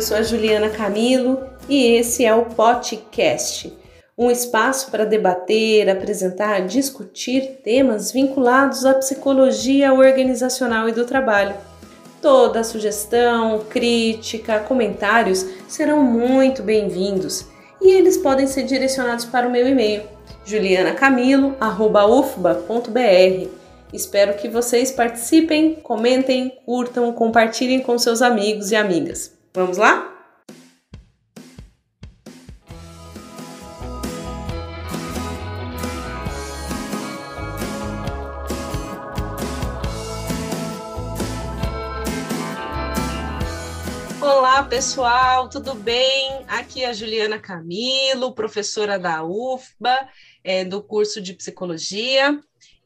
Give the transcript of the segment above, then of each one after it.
Eu sou a Juliana Camilo e esse é o podcast, um espaço para debater, apresentar, discutir temas vinculados à psicologia organizacional e do trabalho. Toda sugestão, crítica, comentários serão muito bem-vindos e eles podem ser direcionados para o meu e-mail julianacamilo@ufba.br. Espero que vocês participem, comentem, curtam, compartilhem com seus amigos e amigas. Vamos lá? Olá, pessoal, tudo bem? Aqui é a Juliana Camilo, professora da UFBA, é, do curso de Psicologia.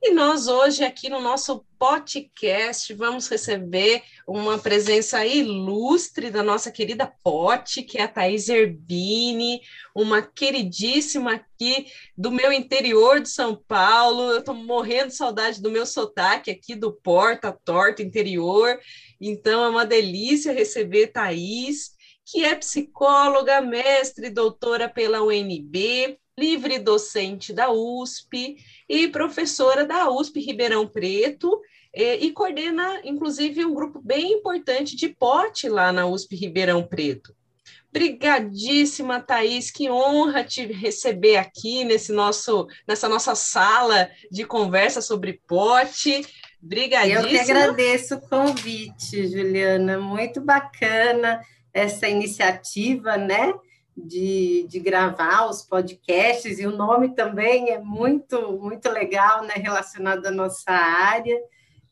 E nós hoje aqui no nosso podcast vamos receber uma presença ilustre da nossa querida Pote, que é a Thais Erbini, uma queridíssima aqui do meu interior de São Paulo. Eu estou morrendo de saudade do meu sotaque aqui do Porta Torta interior. Então é uma delícia receber Thais, que é psicóloga, mestre e doutora pela UNB, livre docente da USP e professora da USP Ribeirão Preto e, e coordena, inclusive, um grupo bem importante de pote lá na USP Ribeirão Preto. Brigadíssima, Thaís, que honra te receber aqui nesse nosso, nessa nossa sala de conversa sobre pote. Brigadíssima. Eu que agradeço o convite, Juliana, muito bacana essa iniciativa, né? De, de gravar os podcasts, e o nome também é muito, muito legal, né, relacionado à nossa área.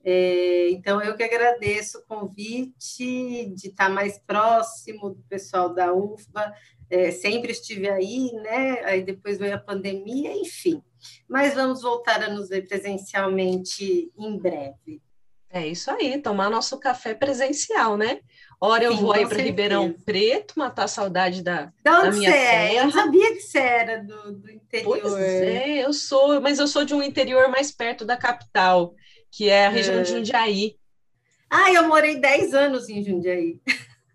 É, então, eu que agradeço o convite de estar mais próximo do pessoal da UFBA, é, sempre estive aí, né? Aí depois veio a pandemia, enfim. Mas vamos voltar a nos ver presencialmente em breve. É isso aí, tomar nosso café presencial, né? Ora eu Sim, vou aí para Ribeirão Preto, matar a saudade da, da minha é? Eu sabia que você era do, do interior. Pois é, eu sou, mas eu sou de um interior mais perto da capital, que é a região é. de Jundiaí. Ah, eu morei 10 anos em Jundiaí.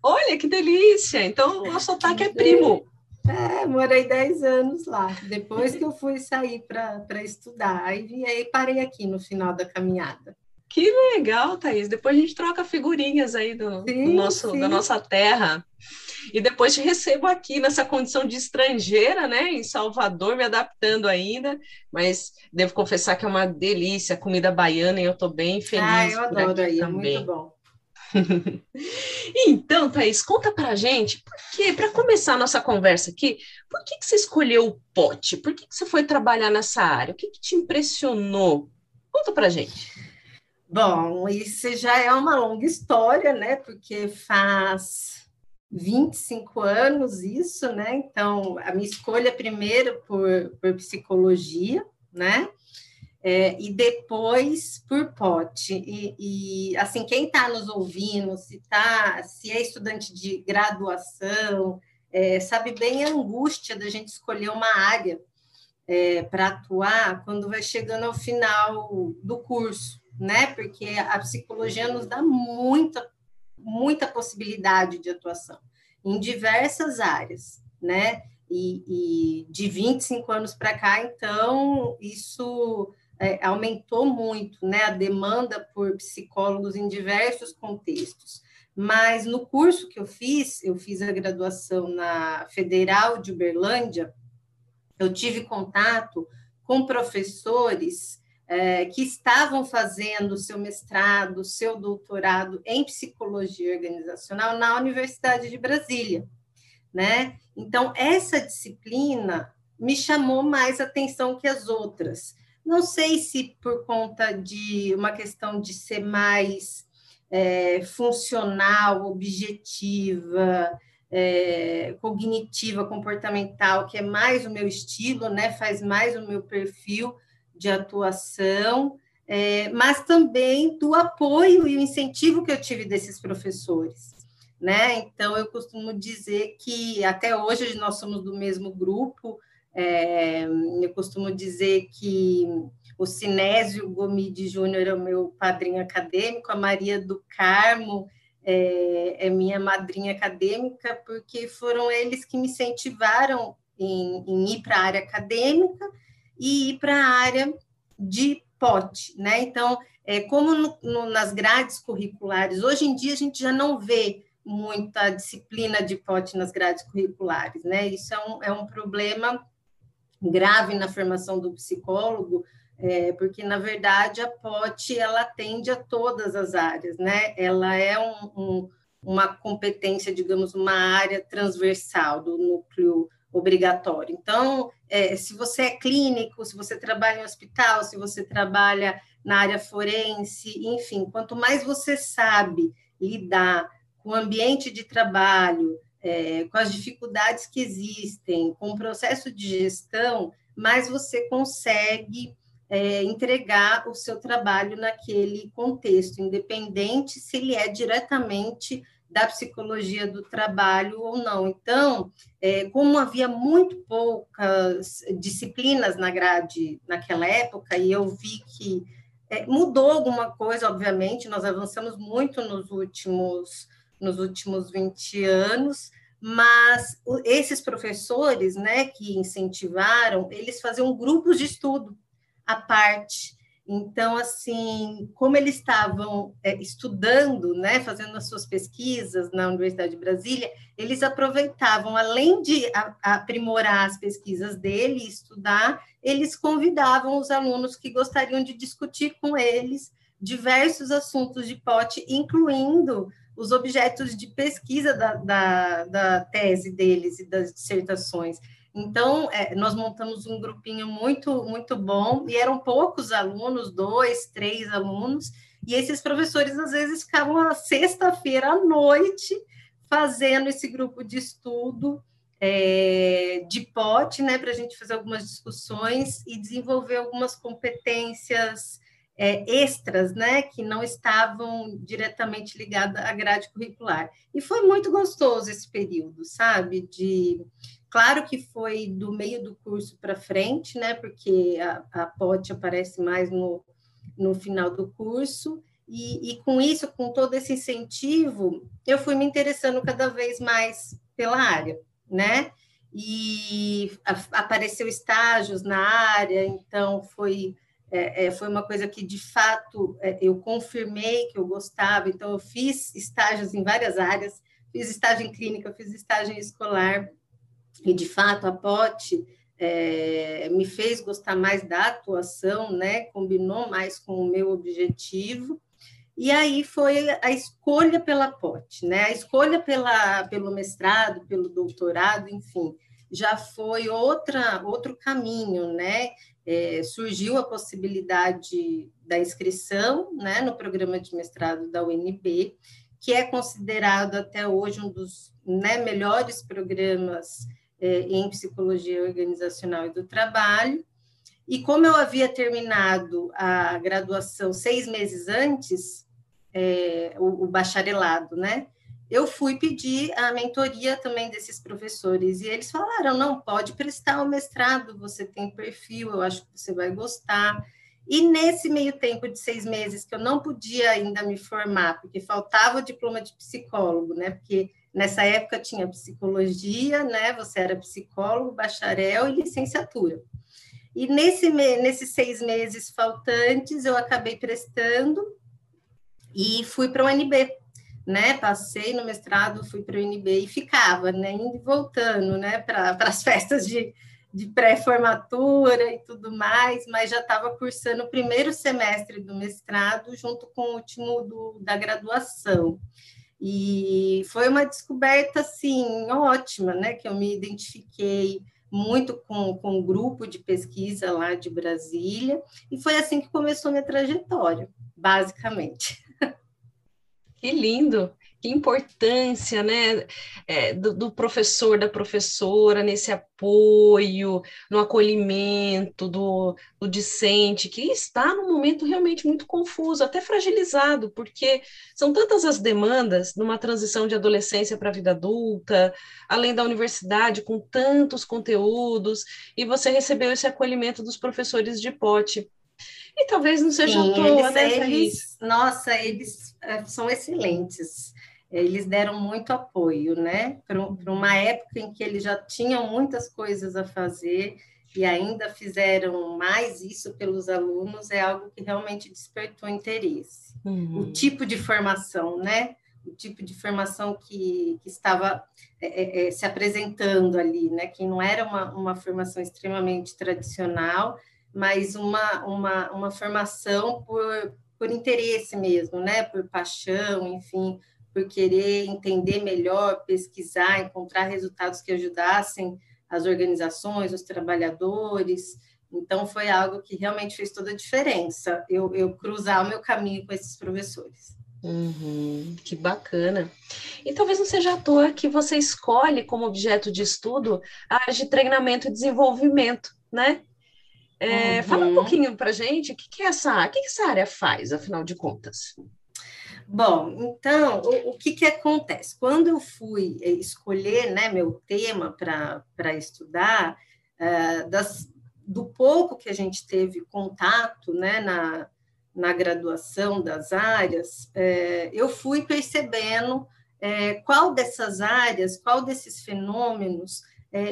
Olha, que delícia! Então, o sotaque é primo. É, morei 10 anos lá. Depois que eu fui sair para estudar. Aí, aí parei aqui no final da caminhada. Que legal, Thaís. Depois a gente troca figurinhas aí do, sim, do nosso, sim. da nossa terra. E depois te recebo aqui nessa condição de estrangeira, né, em Salvador, me adaptando ainda. Mas devo confessar que é uma delícia a comida baiana e eu estou bem feliz. Ah, eu adoro aí, também. é muito bom. então, Thaís, conta pra gente, porque para começar a nossa conversa aqui, por que, que você escolheu o pote? Por que, que você foi trabalhar nessa área? O que, que te impressionou? Conta pra gente. Bom, isso já é uma longa história, né? Porque faz 25 anos isso, né? Então, a minha escolha primeiro por, por psicologia, né? É, e depois por pote. E, e assim, quem está nos ouvindo, se, tá, se é estudante de graduação, é, sabe bem a angústia da gente escolher uma área é, para atuar quando vai chegando ao final do curso né? Porque a psicologia nos dá muita, muita possibilidade de atuação em diversas áreas, né? E, e de 25 anos para cá, então, isso é, aumentou muito, né? A demanda por psicólogos em diversos contextos. Mas no curso que eu fiz, eu fiz a graduação na Federal de Uberlândia, eu tive contato com professores é, que estavam fazendo seu mestrado, seu doutorado em psicologia organizacional na Universidade de Brasília, né? Então, essa disciplina me chamou mais atenção que as outras. Não sei se por conta de uma questão de ser mais é, funcional, objetiva, é, cognitiva, comportamental, que é mais o meu estilo, né? Faz mais o meu perfil de atuação, é, mas também do apoio e o incentivo que eu tive desses professores. Né? Então, eu costumo dizer que até hoje nós somos do mesmo grupo, é, eu costumo dizer que o Sinésio Gomide Júnior é o meu padrinho acadêmico, a Maria do Carmo é, é, minha madrinha acadêmica, porque foram eles que me incentivaram em, em ir para a área acadêmica e ir para a área de POT, né? Então, é, como no, no, nas grades curriculares, hoje em dia a gente já não vê muita disciplina de POT nas grades curriculares, né? Isso é um, é um problema grave na formação do psicólogo, é, porque na verdade a POT ela atende a todas as áreas, né? Ela é um, um, uma competência, digamos, uma área transversal do núcleo obrigatório. Então, é, se você é clínico, se você trabalha em hospital, se você trabalha na área forense, enfim, quanto mais você sabe lidar com o ambiente de trabalho, é, com as dificuldades que existem, com o processo de gestão, mais você consegue é, entregar o seu trabalho naquele contexto, independente se ele é diretamente da psicologia do trabalho ou não. Então, é, como havia muito poucas disciplinas na grade naquela época, e eu vi que é, mudou alguma coisa, obviamente, nós avançamos muito nos últimos, nos últimos 20 anos, mas esses professores né, que incentivaram, eles faziam grupos de estudo à parte, então, assim, como eles estavam é, estudando, né, fazendo as suas pesquisas na Universidade de Brasília, eles aproveitavam, além de aprimorar as pesquisas dele estudar, eles convidavam os alunos que gostariam de discutir com eles diversos assuntos de pote, incluindo os objetos de pesquisa da, da, da tese deles e das dissertações. Então, é, nós montamos um grupinho muito, muito bom, e eram poucos alunos, dois, três alunos, e esses professores, às vezes, ficavam a sexta-feira à noite fazendo esse grupo de estudo é, de pote, né, para a gente fazer algumas discussões e desenvolver algumas competências é, extras, né, que não estavam diretamente ligadas à grade curricular. E foi muito gostoso esse período, sabe, de Claro que foi do meio do curso para frente, né? Porque a, a POT aparece mais no, no final do curso. E, e, com isso, com todo esse incentivo, eu fui me interessando cada vez mais pela área, né? E a, apareceu estágios na área, então foi é, é, foi uma coisa que de fato é, eu confirmei que eu gostava. Então eu fiz estágios em várias áreas, fiz estágio em clínica, fiz estágio escolar, e de fato a POT é, me fez gostar mais da atuação, né? Combinou mais com o meu objetivo. E aí foi a escolha pela POT, né? A escolha pela, pelo mestrado, pelo doutorado, enfim, já foi outra outro caminho, né? É, surgiu a possibilidade da inscrição, né, no programa de mestrado da UNB, que é considerado até hoje um dos né, melhores programas em psicologia organizacional e do trabalho. E como eu havia terminado a graduação seis meses antes, é, o, o, bacharelado, né? Eu fui pedir a mentoria também desses professores e eles falaram: não, pode prestar o mestrado, você tem perfil, eu acho que você vai gostar. E nesse meio tempo de seis meses que eu não podia ainda me formar, porque faltava o diploma de psicólogo, né? Porque Nessa época tinha psicologia, né? Você era psicólogo, bacharel e licenciatura. E nesse, nesses seis meses faltantes, eu acabei prestando e fui para o UNB, né? Passei no mestrado, fui para o UNB e ficava, né? Indo e voltando, né? Para as festas de, de pré-formatura e tudo mais, mas já estava cursando o primeiro semestre do mestrado junto com o último do, da graduação. E foi uma descoberta, assim, ótima, né? Que eu me identifiquei muito com, com um grupo de pesquisa lá de Brasília, e foi assim que começou minha trajetória, basicamente. Que lindo! Que importância né, é, do, do, professor, da professora nesse apoio, no acolhimento do, do discente, que está num momento realmente muito confuso, até fragilizado, porque são tantas as demandas numa transição de adolescência para a vida adulta, além da universidade, com tantos conteúdos, e você recebeu esse acolhimento dos professores de pote. E talvez não seja Sim, à toa, eles, né, eles, Nossa, eles é, são excelentes eles deram muito apoio, né? Para uma época em que eles já tinham muitas coisas a fazer e ainda fizeram mais isso pelos alunos, é algo que realmente despertou interesse. Uhum. O tipo de formação, né? O tipo de formação que, que estava é, é, é, se apresentando ali, né? Que não era uma, uma formação extremamente tradicional, mas uma, uma, uma formação por, por interesse mesmo, né? Por paixão, enfim, por querer entender melhor, pesquisar, encontrar resultados que ajudassem as organizações, os trabalhadores. Então, foi algo que realmente fez toda a diferença, eu, eu cruzar o meu caminho com esses professores. Uhum, que bacana. E talvez não seja à toa que você escolhe como objeto de estudo a área de treinamento e desenvolvimento, né? É, uhum. Fala um pouquinho para gente o que, que, essa, que, que essa área faz, afinal de contas. Bom, então, o, o que, que acontece? Quando eu fui eh, escolher né, meu tema para estudar, uh, das, do pouco que a gente teve contato né, na, na graduação das áreas, uh, eu fui percebendo uh, qual dessas áreas, qual desses fenômenos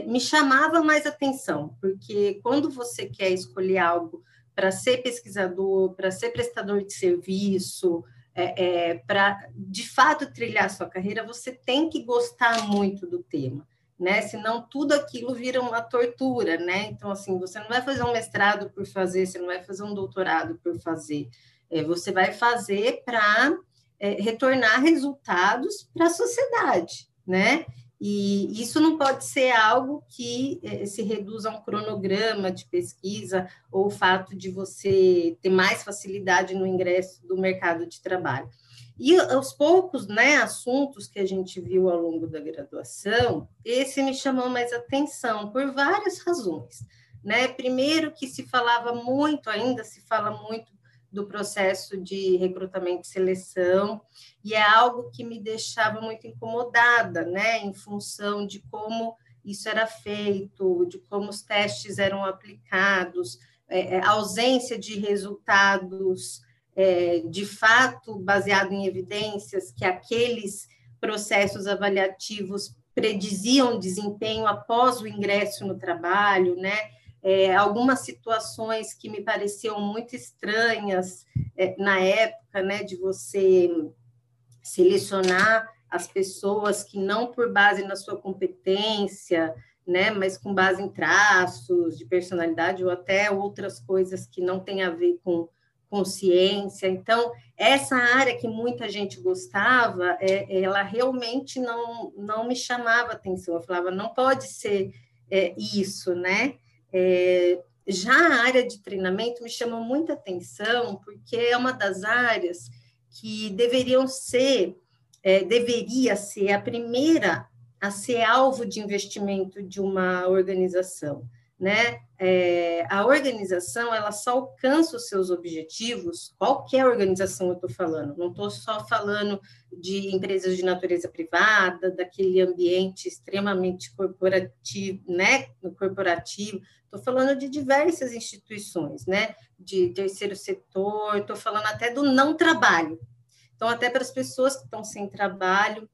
me chamava mais atenção, porque quando você quer escolher algo para ser pesquisador, para ser prestador de serviço, é, é, para de fato trilhar sua carreira, você tem que gostar muito do tema, né? Senão tudo aquilo vira uma tortura, né? Então, assim, você não vai fazer um mestrado por fazer, você não vai fazer um doutorado por fazer, é, você vai fazer para é, retornar resultados para a sociedade, né? E isso não pode ser algo que eh, se reduza a um cronograma de pesquisa ou o fato de você ter mais facilidade no ingresso do mercado de trabalho. E aos poucos, né, assuntos que a gente viu ao longo da graduação, esse me chamou mais atenção por várias razões. Né? Primeiro que se falava muito, ainda se fala muito do processo de recrutamento e seleção, e é algo que me deixava muito incomodada, né, em função de como isso era feito, de como os testes eram aplicados, é, é ausência de resultados é, de fato baseado em evidências que aqueles processos avaliativos prediziam desempenho após o ingresso no trabalho, né? É, algumas situações que me pareciam muito estranhas é, na época, né, de você selecionar as pessoas que não por base na sua competência, né, mas com base em traços de personalidade ou até outras coisas que não têm a ver com consciência. Então, essa área que muita gente gostava, é, ela realmente não, não me chamava atenção. Eu falava, não pode ser é, isso, né? É, já a área de treinamento me chama muita atenção, porque é uma das áreas que deveriam ser, é, deveria ser a primeira a ser alvo de investimento de uma organização né? É, a organização ela só alcança os seus objetivos, qualquer organização eu estou falando, não estou só falando de empresas de natureza privada, daquele ambiente extremamente corporativo, né? Corporativo, estou falando de diversas instituições, né? De terceiro setor, estou falando até do não trabalho. Então, até para as pessoas que estão sem trabalho,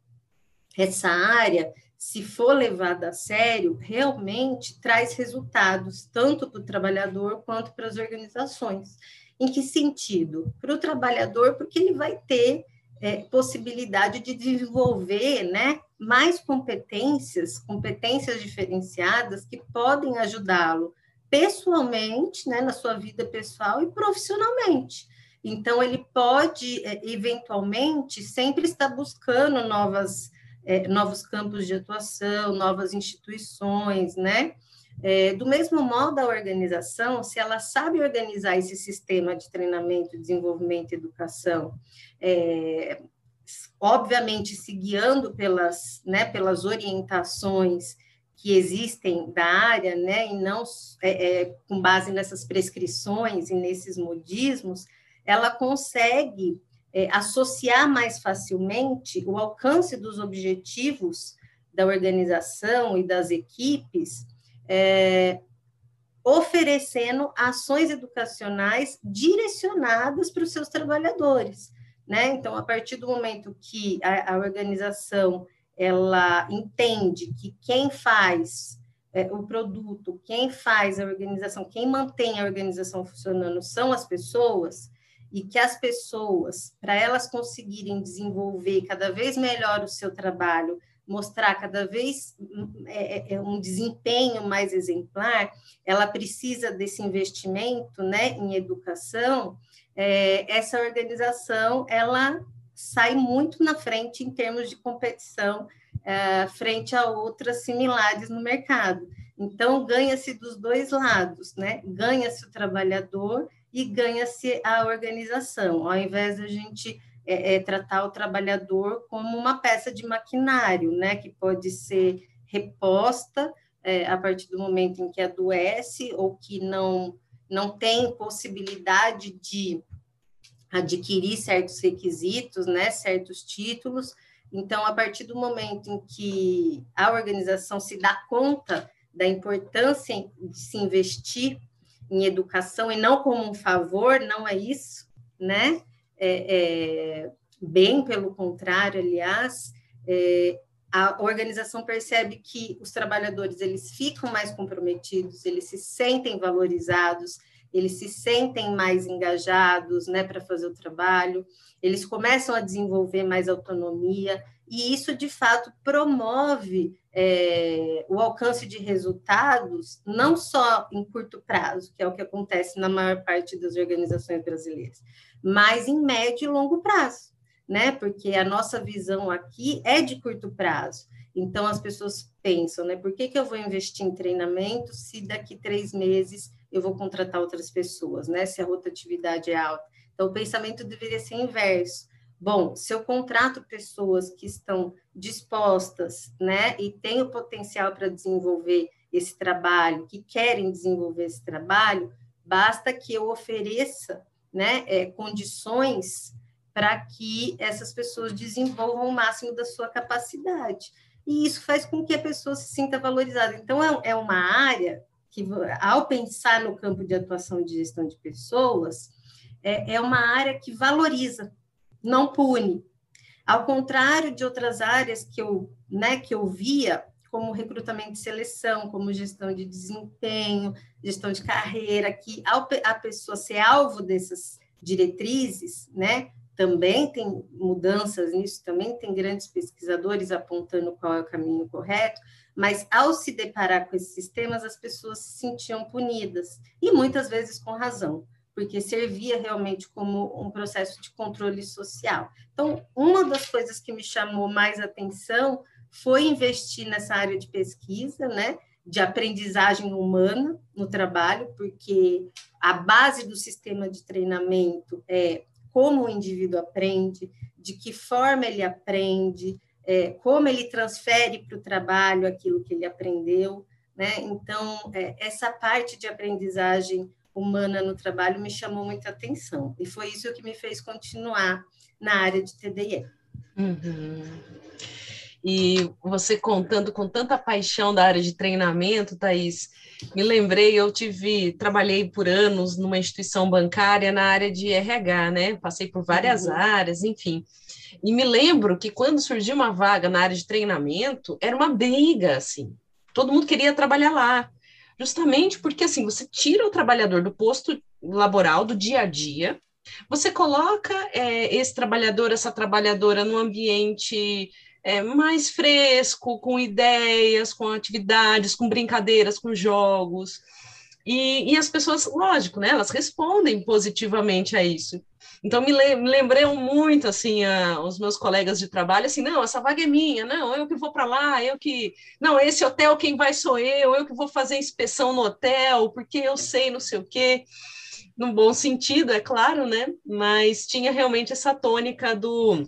essa área se for levada a sério, realmente traz resultados, tanto para o trabalhador quanto para as organizações. Em que sentido? Para o trabalhador, porque ele vai ter é, possibilidade de desenvolver né, mais competências, competências diferenciadas que podem ajudá-lo pessoalmente, né, na sua vida pessoal e profissionalmente. Então, ele pode, é, eventualmente, sempre estar buscando novas é, novos campos de atuação, novas instituições, né? É, do mesmo modo, a organização, se ela sabe organizar esse sistema de treinamento, desenvolvimento e educação, é, obviamente se guiando pelas, né, pelas orientações que existem da área, né, e não é, é com base nessas prescrições e nesses modismos, ela consegue é, associar mais facilmente o alcance dos objetivos da organização e das equipes, é, oferecendo ações educacionais direcionadas para os seus trabalhadores. né? Então, a partir do momento que a, a organização ela entende que quem faz é, o produto, quem faz a organização, quem mantém a organização funcionando são as pessoas, e que as pessoas, para elas conseguirem desenvolver cada vez melhor o seu trabalho, mostrar cada vez é, é, é um desempenho mais exemplar, ela precisa desse investimento né, em educação, é, essa organização ela sai muito na frente em termos de competição é, frente a outras similares no mercado. Então, ganha-se dos dois lados, né? Ganha-se o trabalhador e ganha-se a organização, ao invés de a gente é, é, tratar o trabalhador como uma peça de maquinário, né? Que pode ser reposta é, a partir do momento em que adoece ou que não, não tem possibilidade de adquirir certos requisitos, né, certos títulos. Então, a partir do momento em que a organização se dá conta da importância de se investir em educação e não como um favor, não é isso, né? É, é, bem pelo contrário, aliás, é, a organização percebe que os trabalhadores eles ficam mais comprometidos, eles se sentem valorizados, eles se sentem mais engajados né, para fazer o trabalho, eles começam a desenvolver mais autonomia, e isso, de fato, promove é, o alcance de resultados, não só em curto prazo, que é o que acontece na maior parte das organizações brasileiras, mas em médio e longo prazo, né? Porque a nossa visão aqui é de curto prazo. Então, as pessoas pensam, né? Por que, que eu vou investir em treinamento se daqui três meses eu vou contratar outras pessoas, né? Se a rotatividade é alta. Então, o pensamento deveria ser inverso. Bom, se eu contrato pessoas que estão dispostas, né, e têm o potencial para desenvolver esse trabalho, que querem desenvolver esse trabalho, basta que eu ofereça, né, é, condições para que essas pessoas desenvolvam o máximo da sua capacidade. E isso faz com que a pessoa se sinta valorizada. Então, é, é uma área que, ao pensar no campo de atuação de gestão de pessoas, é, é uma área que valoriza, não pune. Ao contrário de outras áreas que eu, né, que eu via, como recrutamento e seleção, como gestão de desempenho, gestão de carreira, que ao, a pessoa ser alvo dessas diretrizes, né, também tem mudanças nisso, também tem grandes pesquisadores apontando qual é o caminho correto, mas ao se deparar com esses sistemas, as pessoas se sentiam punidas, e muitas vezes com razão, porque servia realmente como um processo de controle social. Então, uma das coisas que me chamou mais atenção foi investir nessa área de pesquisa, né, de aprendizagem humana no trabalho, porque a base do sistema de treinamento é como o indivíduo aprende, de que forma ele aprende, é, como ele transfere para o trabalho aquilo que ele aprendeu, né? Então, é, essa parte de aprendizagem humana no trabalho me chamou muita atenção, e foi isso que me fez continuar na área de TDI. Uhum. E você contando com tanta paixão da área de treinamento, Thaís, me lembrei, eu tive, trabalhei por anos numa instituição bancária na área de RH, né? Passei por várias uhum. áreas, enfim. E me lembro que quando surgiu uma vaga na área de treinamento, era uma briga, assim. Todo mundo queria trabalhar lá. Justamente porque, assim, você tira o trabalhador do posto laboral, do dia a dia, você coloca é, esse trabalhador, essa trabalhadora no ambiente é, mais fresco, com ideias, com atividades, com brincadeiras, com jogos. E, e, as pessoas, lógico, né, elas respondem positivamente a isso. Então, me, le me lembrei muito, assim, a, os meus colegas de trabalho, assim, não, essa vaga é minha, não, eu que vou para lá, eu que... Não, esse hotel quem vai sou eu, eu que vou fazer inspeção no hotel, porque eu sei não sei o quê. No bom sentido, é claro, né? Mas tinha realmente essa tônica do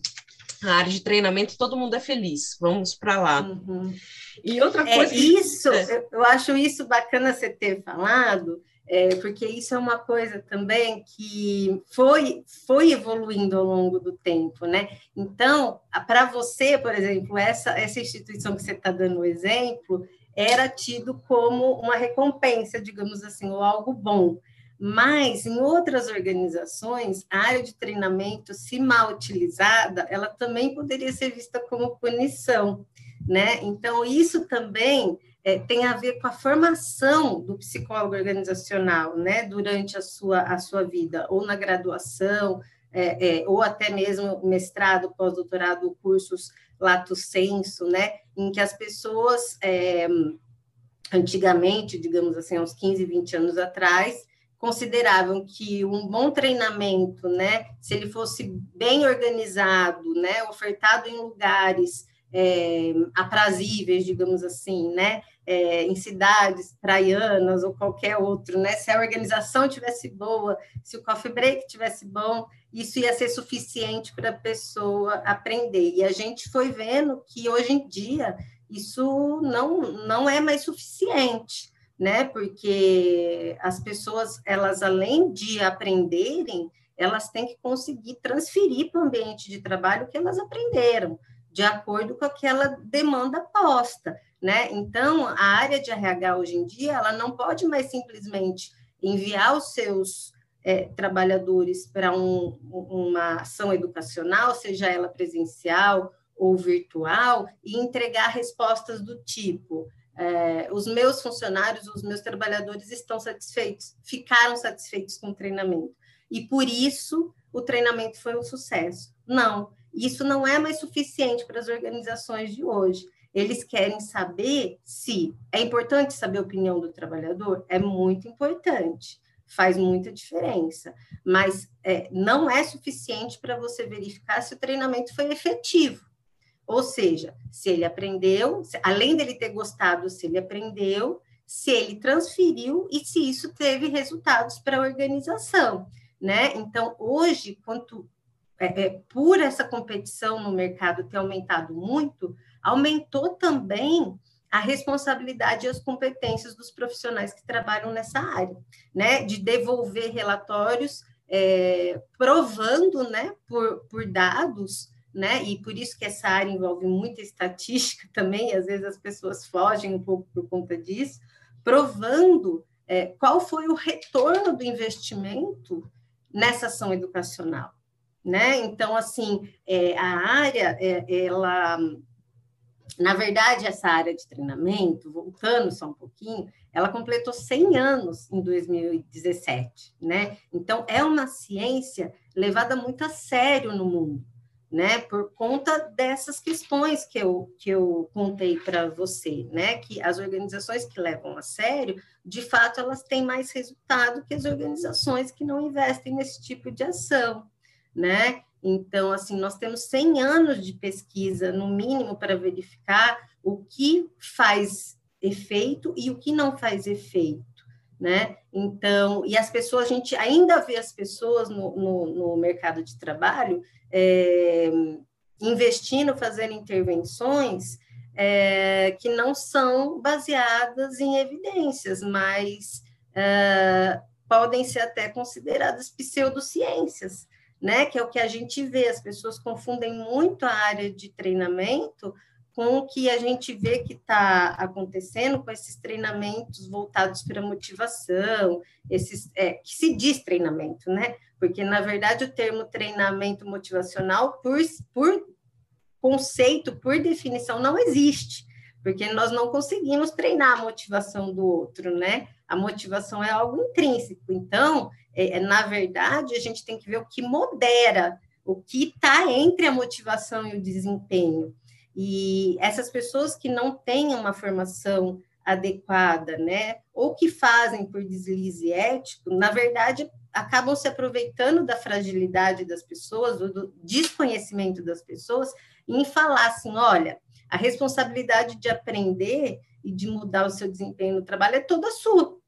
a área de treinamento, todo mundo é feliz, vamos para lá. Uhum. E outra é, coisa. É. Isso, é. eu acho isso bacana você ter falado, é, porque isso é uma coisa também que foi, foi evoluindo ao longo do tempo, né? Então, para você, por exemplo, essa, essa instituição que você está dando o exemplo, era tido como uma recompensa, digamos assim, ou algo bom. Mas em outras organizações, a área de treinamento, se mal utilizada, ela também poderia ser vista como punição, né? Então, isso também é, tem a ver com a formação do psicólogo organizacional, né, durante a sua, a sua vida, ou na graduação, é, é, ou até mesmo mestrado, pós-doutorado, cursos lato senso, né, em que as pessoas, é, antigamente, digamos assim, uns 15, 20 anos atrás, consideravam que um bom treinamento, né, se ele fosse bem organizado, né, ofertado em lugares é, aprazíveis, digamos assim, né, é, em cidades praianas ou qualquer outro, né? Se a organização tivesse boa, se o coffee break tivesse bom, isso ia ser suficiente para a pessoa aprender. E a gente foi vendo que hoje em dia isso não, não é mais suficiente, né? Porque as pessoas, elas além de aprenderem, elas têm que conseguir transferir para o ambiente de trabalho o que elas aprenderam, de acordo com aquela demanda posta né? Então, a área de RH hoje em dia, ela não pode mais simplesmente enviar os seus é, trabalhadores para um, uma ação educacional, seja ela presencial ou virtual, e entregar respostas do tipo: é, os meus funcionários, os meus trabalhadores estão satisfeitos, ficaram satisfeitos com o treinamento, e por isso o treinamento foi um sucesso. Não, isso não é mais suficiente para as organizações de hoje. Eles querem saber se é importante saber a opinião do trabalhador, é muito importante, faz muita diferença, mas é, não é suficiente para você verificar se o treinamento foi efetivo. Ou seja, se ele aprendeu, além dele ter gostado, se ele aprendeu, se ele transferiu e se isso teve resultados para a organização, né? Então, hoje, quanto é, é, por essa competição no mercado ter aumentado muito, aumentou também a responsabilidade e as competências dos profissionais que trabalham nessa área, né? De devolver relatórios é, provando, né, por, por dados, né? E por isso que essa área envolve muita estatística também, às vezes as pessoas fogem um pouco por conta disso, provando é, qual foi o retorno do investimento nessa ação educacional, né? Então, assim, é, a área, é, ela na verdade, essa área de treinamento, voltando só um pouquinho, ela completou 100 anos em 2017, né? Então, é uma ciência levada muito a sério no mundo, né? Por conta dessas questões que eu, que eu contei para você, né? Que as organizações que levam a sério, de fato, elas têm mais resultado que as organizações que não investem nesse tipo de ação, né? Então, assim, nós temos 100 anos de pesquisa, no mínimo, para verificar o que faz efeito e o que não faz efeito, né? Então, e as pessoas, a gente ainda vê as pessoas no, no, no mercado de trabalho é, investindo, fazendo intervenções é, que não são baseadas em evidências, mas é, podem ser até consideradas pseudociências, né? Que é o que a gente vê, as pessoas confundem muito a área de treinamento com o que a gente vê que está acontecendo com esses treinamentos voltados para motivação, esses é, que se diz treinamento, né? Porque na verdade o termo treinamento motivacional, por, por conceito, por definição, não existe, porque nós não conseguimos treinar a motivação do outro, né? A motivação é algo intrínseco. Então, é, é, na verdade, a gente tem que ver o que modera, o que está entre a motivação e o desempenho. E essas pessoas que não têm uma formação adequada, né, ou que fazem por deslize ético, na verdade, acabam se aproveitando da fragilidade das pessoas, do desconhecimento das pessoas, em falar assim: olha, a responsabilidade de aprender e de mudar o seu desempenho no trabalho é toda sua.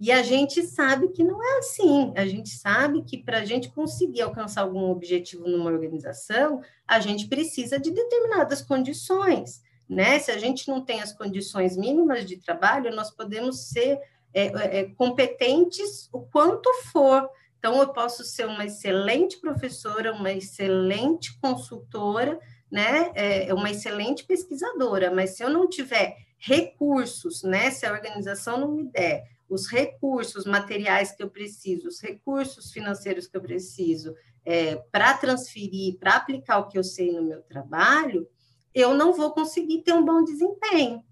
E a gente sabe que não é assim. A gente sabe que para a gente conseguir alcançar algum objetivo numa organização, a gente precisa de determinadas condições. Né? Se a gente não tem as condições mínimas de trabalho, nós podemos ser é, é, é competentes o quanto for. Então, eu posso ser uma excelente professora, uma excelente consultora, né? É, uma excelente pesquisadora, mas se eu não tiver recursos, né? Se a organização não me der os recursos materiais que eu preciso, os recursos financeiros que eu preciso é, para transferir, para aplicar o que eu sei no meu trabalho, eu não vou conseguir ter um bom desempenho.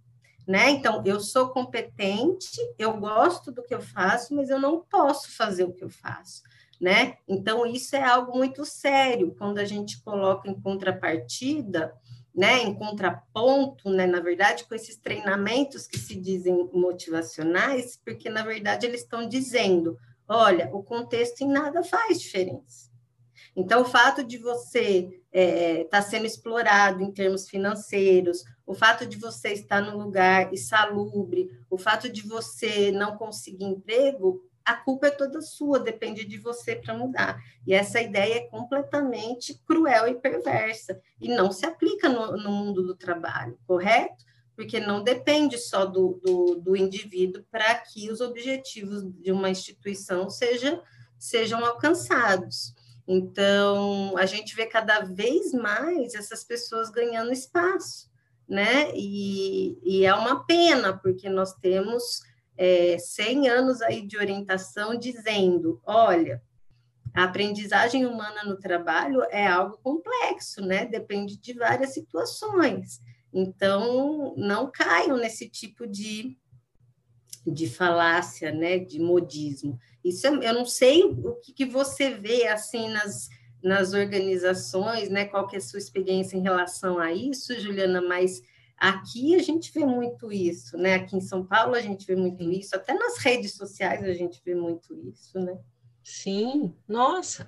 Né? Então, eu sou competente, eu gosto do que eu faço, mas eu não posso fazer o que eu faço né? Então, isso é algo muito sério quando a gente coloca em contrapartida, né, em contraponto, né, na verdade, com esses treinamentos que se dizem motivacionais, porque, na verdade, eles estão dizendo, olha, o contexto em nada faz diferença. Então, o fato de você estar é, tá sendo explorado em termos financeiros, o fato de você estar no lugar insalubre, o fato de você não conseguir emprego, a culpa é toda sua, depende de você para mudar. E essa ideia é completamente cruel e perversa, e não se aplica no, no mundo do trabalho, correto? Porque não depende só do, do, do indivíduo para que os objetivos de uma instituição seja, sejam alcançados. Então, a gente vê cada vez mais essas pessoas ganhando espaço, né? E, e é uma pena, porque nós temos é, 100 anos aí de orientação dizendo, olha, a aprendizagem humana no trabalho é algo complexo, né? Depende de várias situações. Então, não caiam nesse tipo de, de falácia, né? De modismo. Isso eu não sei o que, que você vê assim nas, nas organizações, né? Qual que é a sua experiência em relação a isso, Juliana, mas Aqui a gente vê muito isso, né? Aqui em São Paulo a gente vê muito isso, até nas redes sociais a gente vê muito isso, né? Sim, nossa.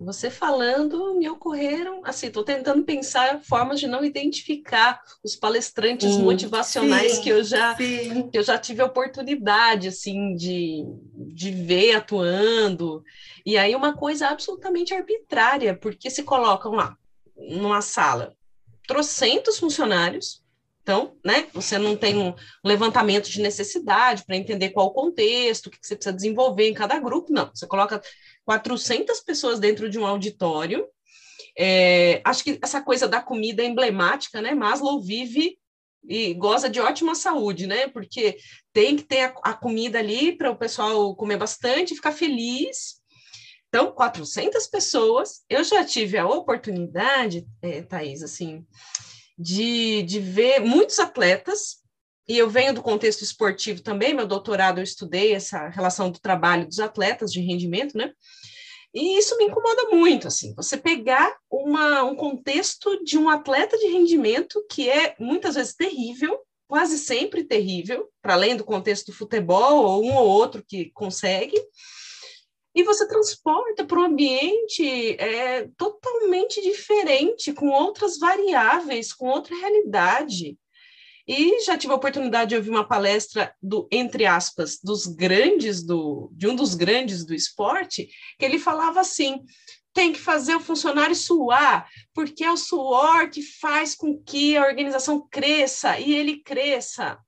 Você falando, me ocorreram, assim, estou tentando pensar formas de não identificar os palestrantes motivacionais sim, que eu já sim. que eu já tive a oportunidade assim de, de ver atuando. E aí uma coisa absolutamente arbitrária, porque se colocam lá numa sala trocentos funcionários, então, né, você não tem um levantamento de necessidade para entender qual o contexto, o que você precisa desenvolver em cada grupo, não. Você coloca 400 pessoas dentro de um auditório. É, acho que essa coisa da comida é emblemática, né? Maslow vive e goza de ótima saúde, né? Porque tem que ter a, a comida ali para o pessoal comer bastante e ficar feliz. Então, 400 pessoas. Eu já tive a oportunidade, é, Thaís, assim, de, de ver muitos atletas, e eu venho do contexto esportivo também, meu doutorado eu estudei essa relação do trabalho dos atletas de rendimento, né? E isso me incomoda muito, assim, você pegar uma, um contexto de um atleta de rendimento que é muitas vezes terrível, quase sempre terrível, para além do contexto do futebol, ou um ou outro que consegue, e você transporta para um ambiente é, totalmente diferente, com outras variáveis, com outra realidade. E já tive a oportunidade de ouvir uma palestra do, entre aspas, dos grandes do, de um dos grandes do esporte, que ele falava assim: tem que fazer o funcionário suar, porque é o suor que faz com que a organização cresça e ele cresça,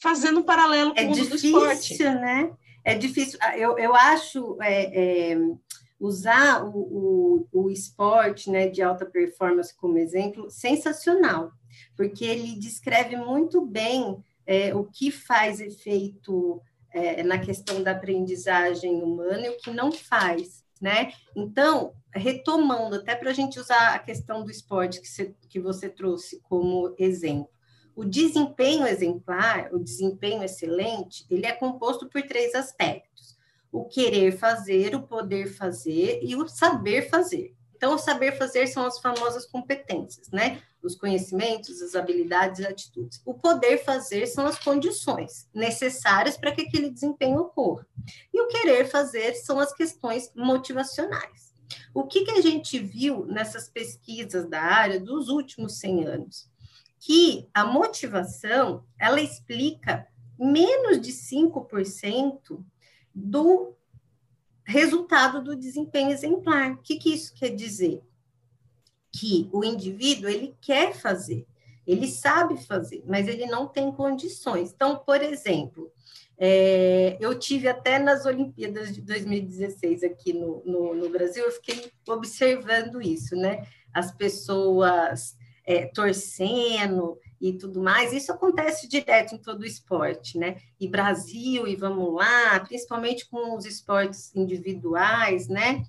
fazendo um paralelo com é o mundo difícil, do esporte. Né? É difícil. Ah, eu, eu acho é, é, usar o, o, o, esporte né, de alta performance como exemplo sensacional, porque ele descreve muito bem é, o que faz efeito é, na questão da aprendizagem humana e o que não faz. Né? Então, retomando, até para a gente usar a questão do esporte que você, que você trouxe como exemplo. O desempenho exemplar, o desempenho excelente, ele é composto por três aspectos: o querer fazer, o poder fazer e o saber fazer. Então, o saber fazer são as famosas competências, né? Os conhecimentos, as habilidades e atitudes. O poder fazer são as condições necessárias para que aquele desempenho ocorra. E o querer fazer são as questões motivacionais. O que, que a gente viu nessas pesquisas da área dos últimos 100 anos? Que a motivação, ela explica menos de 5% do resultado do desempenho exemplar. O que, que isso quer dizer? Que o indivíduo, ele quer fazer, ele sabe fazer, mas ele não tem condições. Então, por exemplo, é, eu tive até nas Olimpíadas de 2016 aqui no, no, no Brasil, eu fiquei observando isso, né? As pessoas é, torcendo e tudo mais. Isso acontece direto em todo o esporte, né? E Brasil, e vamos lá, principalmente com os esportes individuais, né?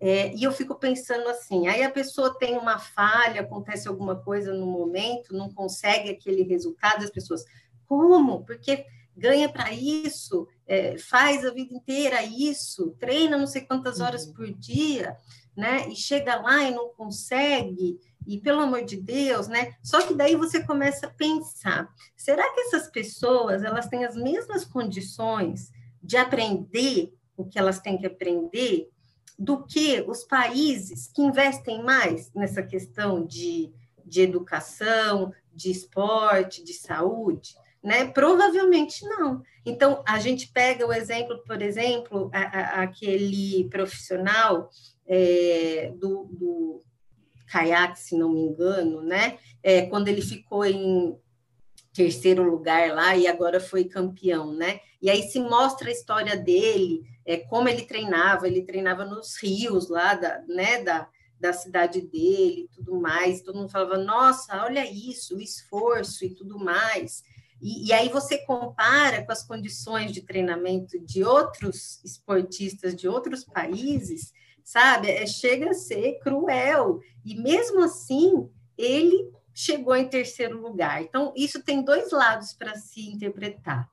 É, e eu fico pensando assim, aí a pessoa tem uma falha, acontece alguma coisa no momento, não consegue aquele resultado, as pessoas, como? Porque ganha para isso, é, faz a vida inteira isso, treina não sei quantas horas uhum. por dia, né? E chega lá e não consegue, e pelo amor de Deus, né? Só que daí você começa a pensar: será que essas pessoas elas têm as mesmas condições de aprender o que elas têm que aprender do que os países que investem mais nessa questão de, de educação, de esporte, de saúde? Né? Provavelmente não. Então, a gente pega o exemplo, por exemplo, a, a, aquele profissional é, do, do caiaque, se não me engano, né? É, quando ele ficou em terceiro lugar lá e agora foi campeão, né? E aí se mostra a história dele, é, como ele treinava, ele treinava nos rios lá da, né, da, da cidade dele, tudo mais. Todo mundo falava, nossa, olha isso, o esforço e tudo mais. E, e, aí você compara com as condições de treinamento de outros esportistas de outros países, sabe? É, chega a ser cruel. E mesmo assim, ele chegou em terceiro lugar. Então, isso tem dois lados para se interpretar.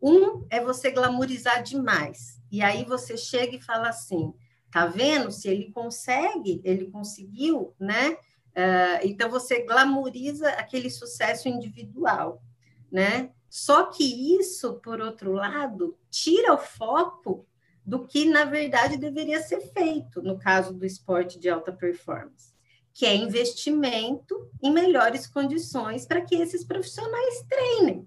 Um é você glamorizar demais. E aí você chega e fala assim: tá vendo? Se ele consegue, ele conseguiu, né? Uh, então você glamoriza aquele sucesso individual, né? Só que isso, por outro lado, tira o foco do que, na verdade, deveria ser feito no caso do esporte de alta performance, que é investimento em melhores condições para que esses profissionais treinem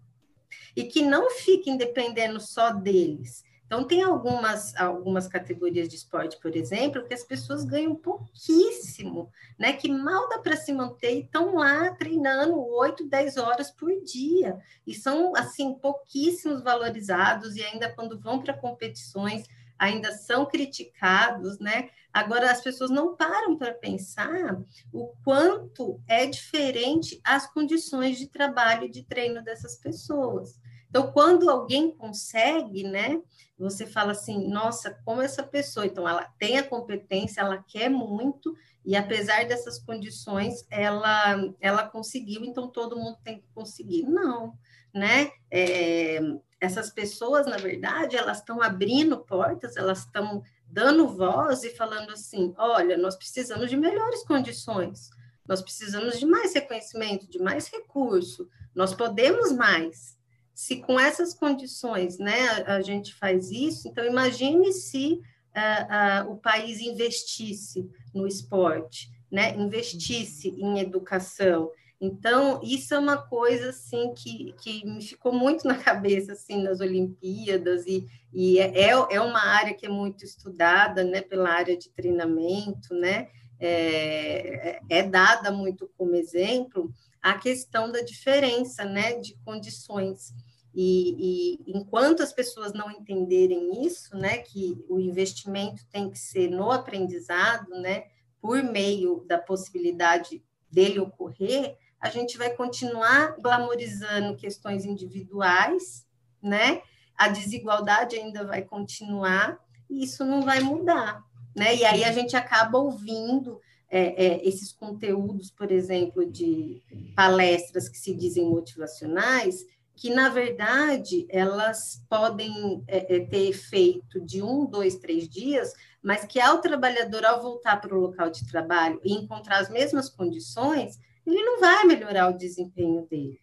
e que não fiquem dependendo só deles. Então, tem algumas, algumas categorias de esporte, por exemplo, que as pessoas ganham pouquíssimo, né? Que mal dá para se manter e estão lá treinando 8, 10 horas por dia. E são, assim, pouquíssimos valorizados, e ainda quando vão para competições, ainda são criticados, né? Agora, as pessoas não param para pensar o quanto é diferente as condições de trabalho e de treino dessas pessoas. Então, quando alguém consegue, né, você fala assim, nossa, como essa pessoa, então ela tem a competência, ela quer muito, e apesar dessas condições, ela, ela conseguiu, então todo mundo tem que conseguir. Não, né? É, essas pessoas, na verdade, elas estão abrindo portas, elas estão dando voz e falando assim: olha, nós precisamos de melhores condições, nós precisamos de mais reconhecimento, de mais recurso, nós podemos mais. Se com essas condições né, a, a gente faz isso, então imagine se uh, uh, o país investisse no esporte, né, investisse em educação, então, isso é uma coisa, assim, que, que me ficou muito na cabeça, assim, nas Olimpíadas, e, e é, é, é uma área que é muito estudada, né, pela área de treinamento, né, é, é dada muito como exemplo a questão da diferença, né, de condições. E, e, enquanto as pessoas não entenderem isso, né, que o investimento tem que ser no aprendizado, né, por meio da possibilidade dele ocorrer, a gente vai continuar glamorizando questões individuais, né? A desigualdade ainda vai continuar e isso não vai mudar, né? E aí a gente acaba ouvindo é, é, esses conteúdos, por exemplo, de palestras que se dizem motivacionais, que na verdade elas podem é, é ter efeito de um, dois, três dias, mas que ao trabalhador, ao voltar para o local de trabalho e encontrar as mesmas condições, ele não vai melhorar o desempenho dele,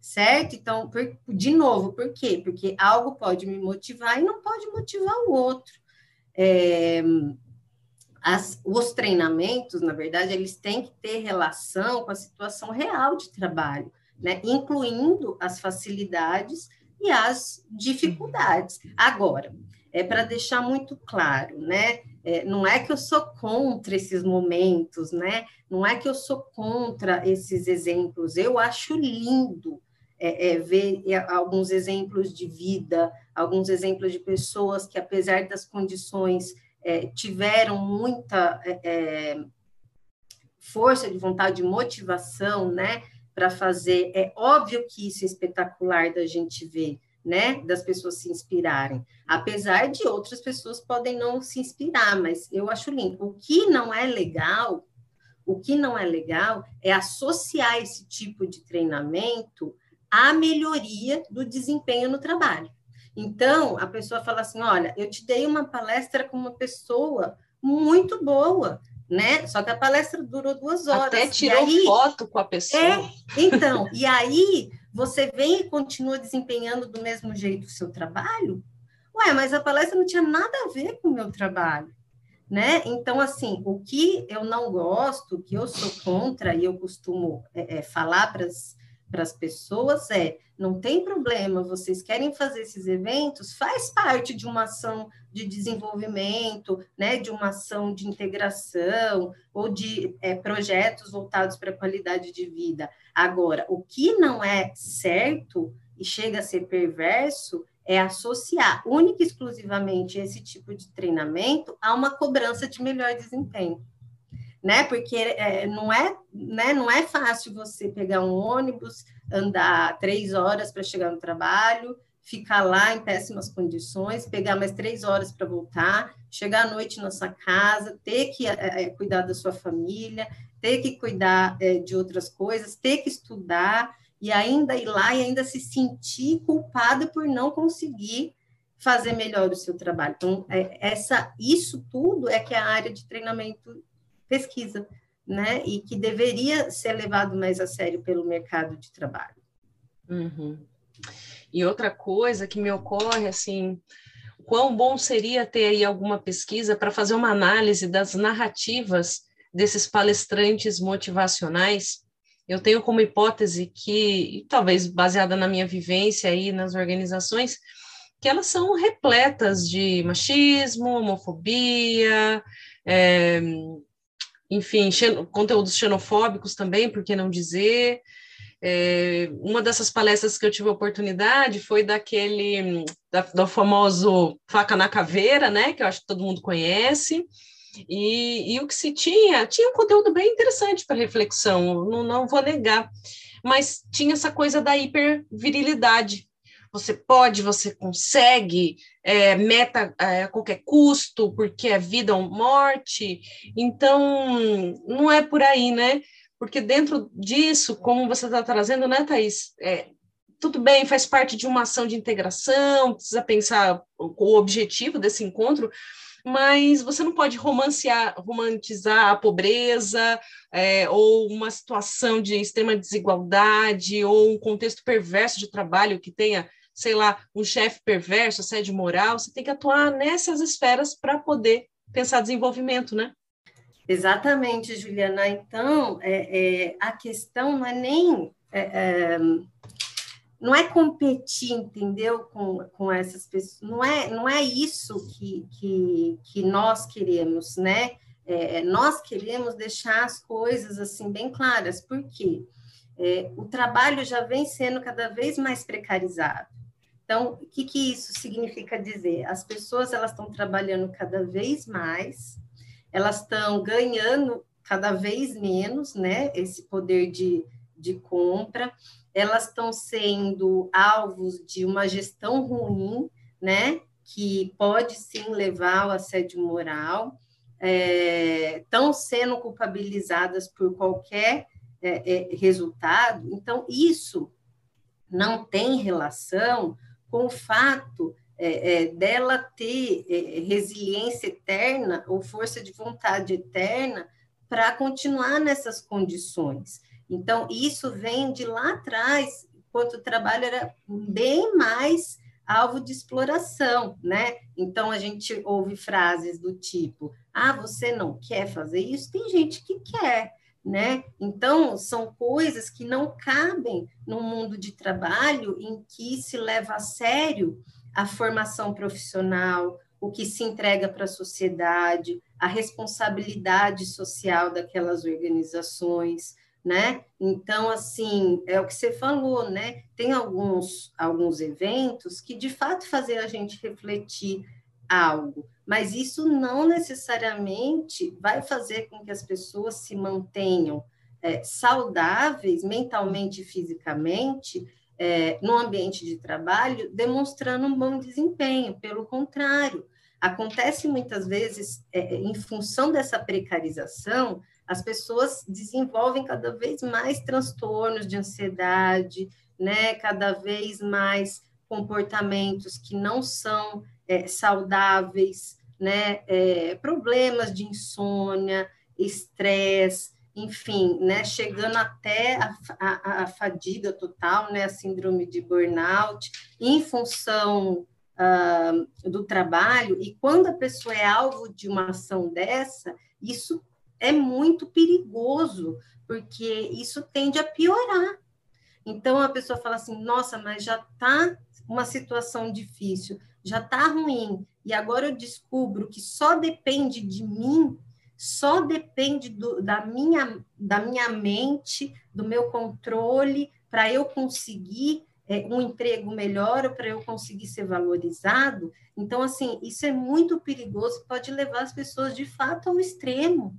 certo? Então, por, de novo, por quê? Porque algo pode me motivar e não pode motivar o outro. É, as, os treinamentos, na verdade, eles têm que ter relação com a situação real de trabalho, né? incluindo as facilidades e as dificuldades. Agora, é para deixar muito claro, né? É, não é que eu sou contra esses momentos, né? Não é que eu sou contra esses exemplos. Eu acho lindo é, é, ver é, alguns exemplos de vida, alguns exemplos de pessoas que, apesar das condições, é, tiveram muita é, força de vontade, motivação, né? para fazer. É óbvio que isso é espetacular da gente ver, né? Das pessoas se inspirarem. Apesar de outras pessoas podem não se inspirar, mas eu acho lindo. O que não é legal, o que não é legal é associar esse tipo de treinamento à melhoria do desempenho no trabalho. Então, a pessoa fala assim: olha, eu te dei uma palestra com uma pessoa muito boa, né? Só que a palestra durou duas horas. Até tirou aí, foto com a pessoa. É, então, e aí você vem e continua desempenhando do mesmo jeito o seu trabalho? Ué, mas a palestra não tinha nada a ver com o meu trabalho, né? Então, assim, o que eu não gosto, o que eu sou contra, e eu costumo é, é, falar para as pessoas é não tem problema, vocês querem fazer esses eventos, faz parte de uma ação de desenvolvimento, né, de uma ação de integração ou de é, projetos voltados para a qualidade de vida. Agora, o que não é certo e chega a ser perverso é associar única e exclusivamente esse tipo de treinamento a uma cobrança de melhor desempenho né? Porque é, não, é, né, não é fácil você pegar um ônibus, andar três horas para chegar no trabalho, ficar lá em péssimas condições, pegar mais três horas para voltar, chegar à noite na sua casa, ter que é, é, cuidar da sua família, ter que cuidar é, de outras coisas, ter que estudar e ainda ir lá e ainda se sentir culpada por não conseguir fazer melhor o seu trabalho. Então, é, essa, isso tudo é que é a área de treinamento pesquisa, né? E que deveria ser levado mais a sério pelo mercado de trabalho. Uhum. E outra coisa que me ocorre, assim, quão bom seria ter aí alguma pesquisa para fazer uma análise das narrativas desses palestrantes motivacionais. Eu tenho como hipótese que, talvez baseada na minha vivência aí nas organizações, que elas são repletas de machismo, homofobia, é, enfim, conteúdos xenofóbicos também, por que não dizer? É, uma dessas palestras que eu tive a oportunidade foi daquele, da, do famoso Faca na Caveira, né, que eu acho que todo mundo conhece, e, e o que se tinha, tinha um conteúdo bem interessante para reflexão, não, não vou negar, mas tinha essa coisa da hipervirilidade, você pode, você consegue, é, meta é, a qualquer custo, porque é vida ou morte. Então, não é por aí, né? Porque dentro disso, como você está trazendo, né, Thaís? É, tudo bem, faz parte de uma ação de integração, precisa pensar o objetivo desse encontro, mas você não pode romancear, romantizar a pobreza, é, ou uma situação de extrema desigualdade, ou um contexto perverso de trabalho que tenha sei lá, um chefe perverso, assédio moral, você tem que atuar nessas esferas para poder pensar desenvolvimento, né? Exatamente, Juliana. Então, é, é, a questão não é nem. É, é, não é competir, entendeu, com, com essas pessoas. Não é, não é isso que, que, que nós queremos, né? É, nós queremos deixar as coisas assim bem claras, porque é, o trabalho já vem sendo cada vez mais precarizado. Então, o que, que isso significa dizer? As pessoas elas estão trabalhando cada vez mais, elas estão ganhando cada vez menos, né? Esse poder de, de compra, elas estão sendo alvos de uma gestão ruim, né? Que pode sim levar ao assédio moral, estão é, sendo culpabilizadas por qualquer é, é, resultado. Então, isso não tem relação com o fato é, é, dela ter é, resiliência eterna ou força de vontade eterna para continuar nessas condições. Então, isso vem de lá atrás, quando o trabalho era bem mais alvo de exploração, né? Então, a gente ouve frases do tipo: ah, você não quer fazer isso? Tem gente que quer né? Então, são coisas que não cabem no mundo de trabalho em que se leva a sério a formação profissional, o que se entrega para a sociedade, a responsabilidade social daquelas organizações, né? Então, assim, é o que você falou, né? Tem alguns, alguns eventos que, de fato, fazem a gente refletir algo, mas isso não necessariamente vai fazer com que as pessoas se mantenham é, saudáveis mentalmente e fisicamente é, no ambiente de trabalho, demonstrando um bom desempenho. Pelo contrário, acontece muitas vezes, é, em função dessa precarização, as pessoas desenvolvem cada vez mais transtornos de ansiedade, né? Cada vez mais comportamentos que não são é, saudáveis, né? É, problemas de insônia, estresse, enfim, né? Chegando até a, a, a, fadiga total, né? A síndrome de burnout, em função uh, do trabalho. E quando a pessoa é alvo de uma ação dessa, isso é muito perigoso, porque isso tende a piorar. Então a pessoa fala assim: nossa, mas já está uma situação difícil, já está ruim, e agora eu descubro que só depende de mim, só depende do, da, minha, da minha mente, do meu controle, para eu conseguir é, um emprego melhor ou para eu conseguir ser valorizado. Então, assim, isso é muito perigoso, pode levar as pessoas de fato ao extremo.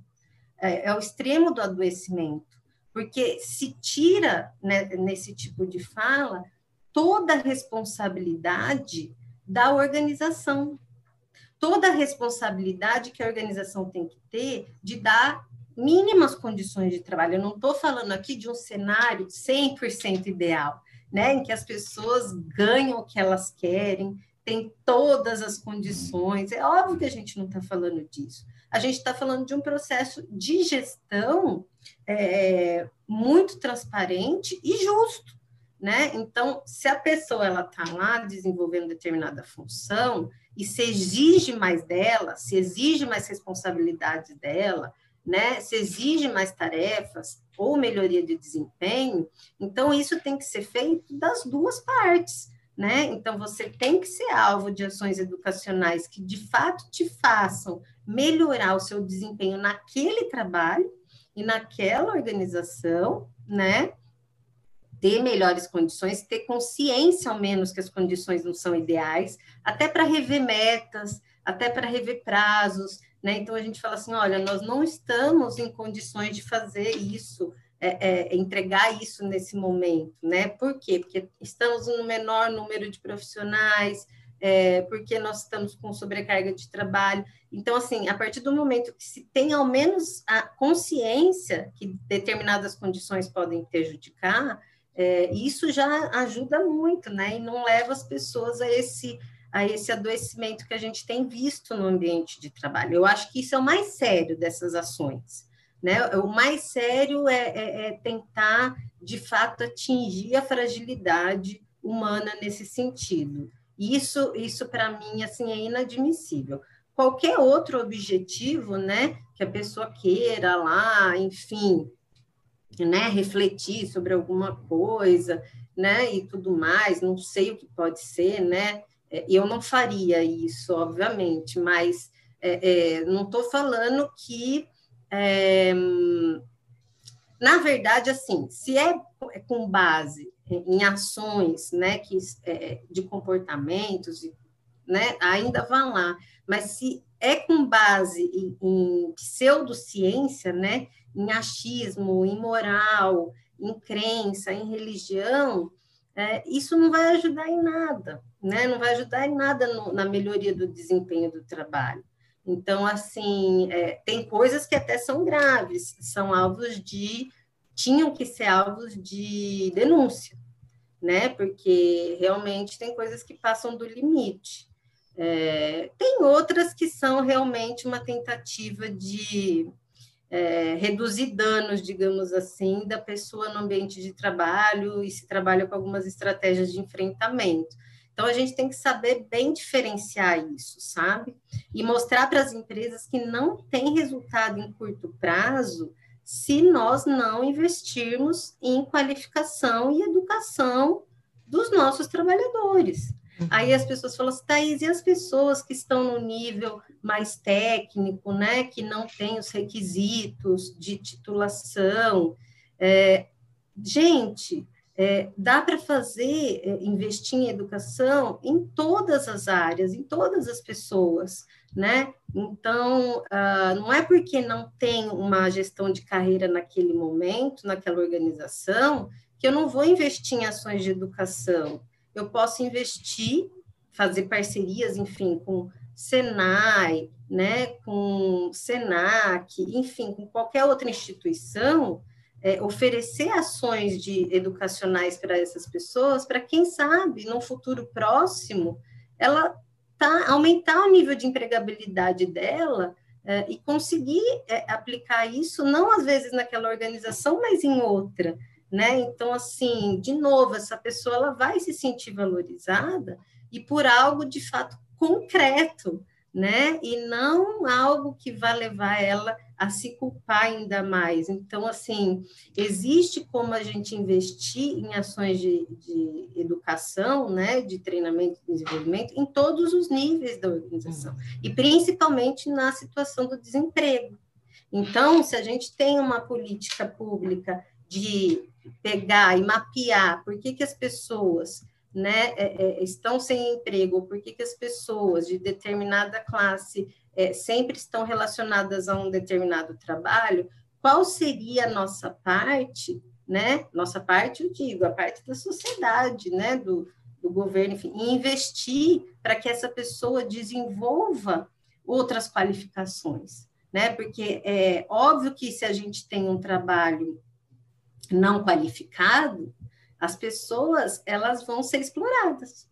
É, é o extremo do adoecimento, porque se tira né, nesse tipo de fala toda a responsabilidade da organização, toda a responsabilidade que a organização tem que ter de dar mínimas condições de trabalho. Eu não estou falando aqui de um cenário 100% ideal, né, em que as pessoas ganham o que elas querem, tem todas as condições. É óbvio que a gente não está falando disso a gente está falando de um processo de gestão é, muito transparente e justo, né? Então, se a pessoa ela está lá desenvolvendo determinada função e se exige mais dela, se exige mais responsabilidades dela, né? Se exige mais tarefas ou melhoria de desempenho, então isso tem que ser feito das duas partes. Né? Então, você tem que ser alvo de ações educacionais que de fato te façam melhorar o seu desempenho naquele trabalho e naquela organização, né? Ter melhores condições, ter consciência ao menos que as condições não são ideais, até para rever metas, até para rever prazos, né? Então a gente fala assim: olha, nós não estamos em condições de fazer isso, é, é, entregar isso nesse momento, né? Por quê? Porque estamos no menor número de profissionais, é, porque nós estamos com sobrecarga de trabalho. Então, assim, a partir do momento que se tem ao menos a consciência que determinadas condições podem prejudicar, é, isso já ajuda muito, né? E não leva as pessoas a esse a esse adoecimento que a gente tem visto no ambiente de trabalho. Eu acho que isso é o mais sério dessas ações. Né? O mais sério é, é, é tentar, de fato, atingir a fragilidade humana nesse sentido. Isso, isso para mim, assim, é inadmissível. Qualquer outro objetivo, né, que a pessoa queira lá, enfim, né, refletir sobre alguma coisa, né, e tudo mais, não sei o que pode ser, né, é, eu não faria isso, obviamente, mas é, é, não estou falando que, é, na verdade, assim, se é com base em ações né, que, é, de comportamentos, né, ainda vão lá. Mas se é com base em, em pseudociência, né, em achismo, em moral, em crença, em religião, é, isso não vai ajudar em nada, né? não vai ajudar em nada no, na melhoria do desempenho do trabalho. Então, assim, é, tem coisas que até são graves, são alvos de tinham que ser alvos de denúncia, né? Porque realmente tem coisas que passam do limite. É, tem outras que são realmente uma tentativa de é, reduzir danos, digamos assim, da pessoa no ambiente de trabalho e se trabalha com algumas estratégias de enfrentamento. Então, a gente tem que saber bem diferenciar isso, sabe? E mostrar para as empresas que não tem resultado em curto prazo se nós não investirmos em qualificação e educação dos nossos trabalhadores. Aí as pessoas falam assim, Thaís, e as pessoas que estão no nível mais técnico, né, que não têm os requisitos de titulação? É, gente, É, dá para fazer, é, investir em educação em todas as áreas, em todas as pessoas, né? Então, ah, não é porque não tem uma gestão de carreira naquele momento, naquela organização, que eu não vou investir em ações de educação. Eu posso investir, fazer parcerias, enfim, com Senai, né, com Senac, enfim, com qualquer outra instituição, é, oferecer ações de educacionais para essas pessoas, para quem sabe, no futuro próximo, ela tá, aumentar o nível de empregabilidade dela é, e conseguir é, aplicar isso, não às vezes naquela organização, mas em outra, né? Então, assim, de novo, essa pessoa ela vai se sentir valorizada e por algo de fato concreto, né? E não algo que vai levar ela a se culpar ainda mais. Então, assim, existe como a gente investir em ações de, de educação, né? De treinamento e desenvolvimento em todos os níveis da organização, e principalmente na situação do desemprego. Então, se a gente tem uma política pública de pegar e mapear por que, que as pessoas né, é, é, estão sem emprego, por que, que as pessoas de determinada classe é, sempre estão relacionadas a um determinado trabalho, qual seria a nossa parte, né? Nossa parte, eu digo, a parte da sociedade, né? Do, do governo, enfim, investir para que essa pessoa desenvolva outras qualificações, né? Porque é óbvio que se a gente tem um trabalho não qualificado, as pessoas elas vão ser exploradas,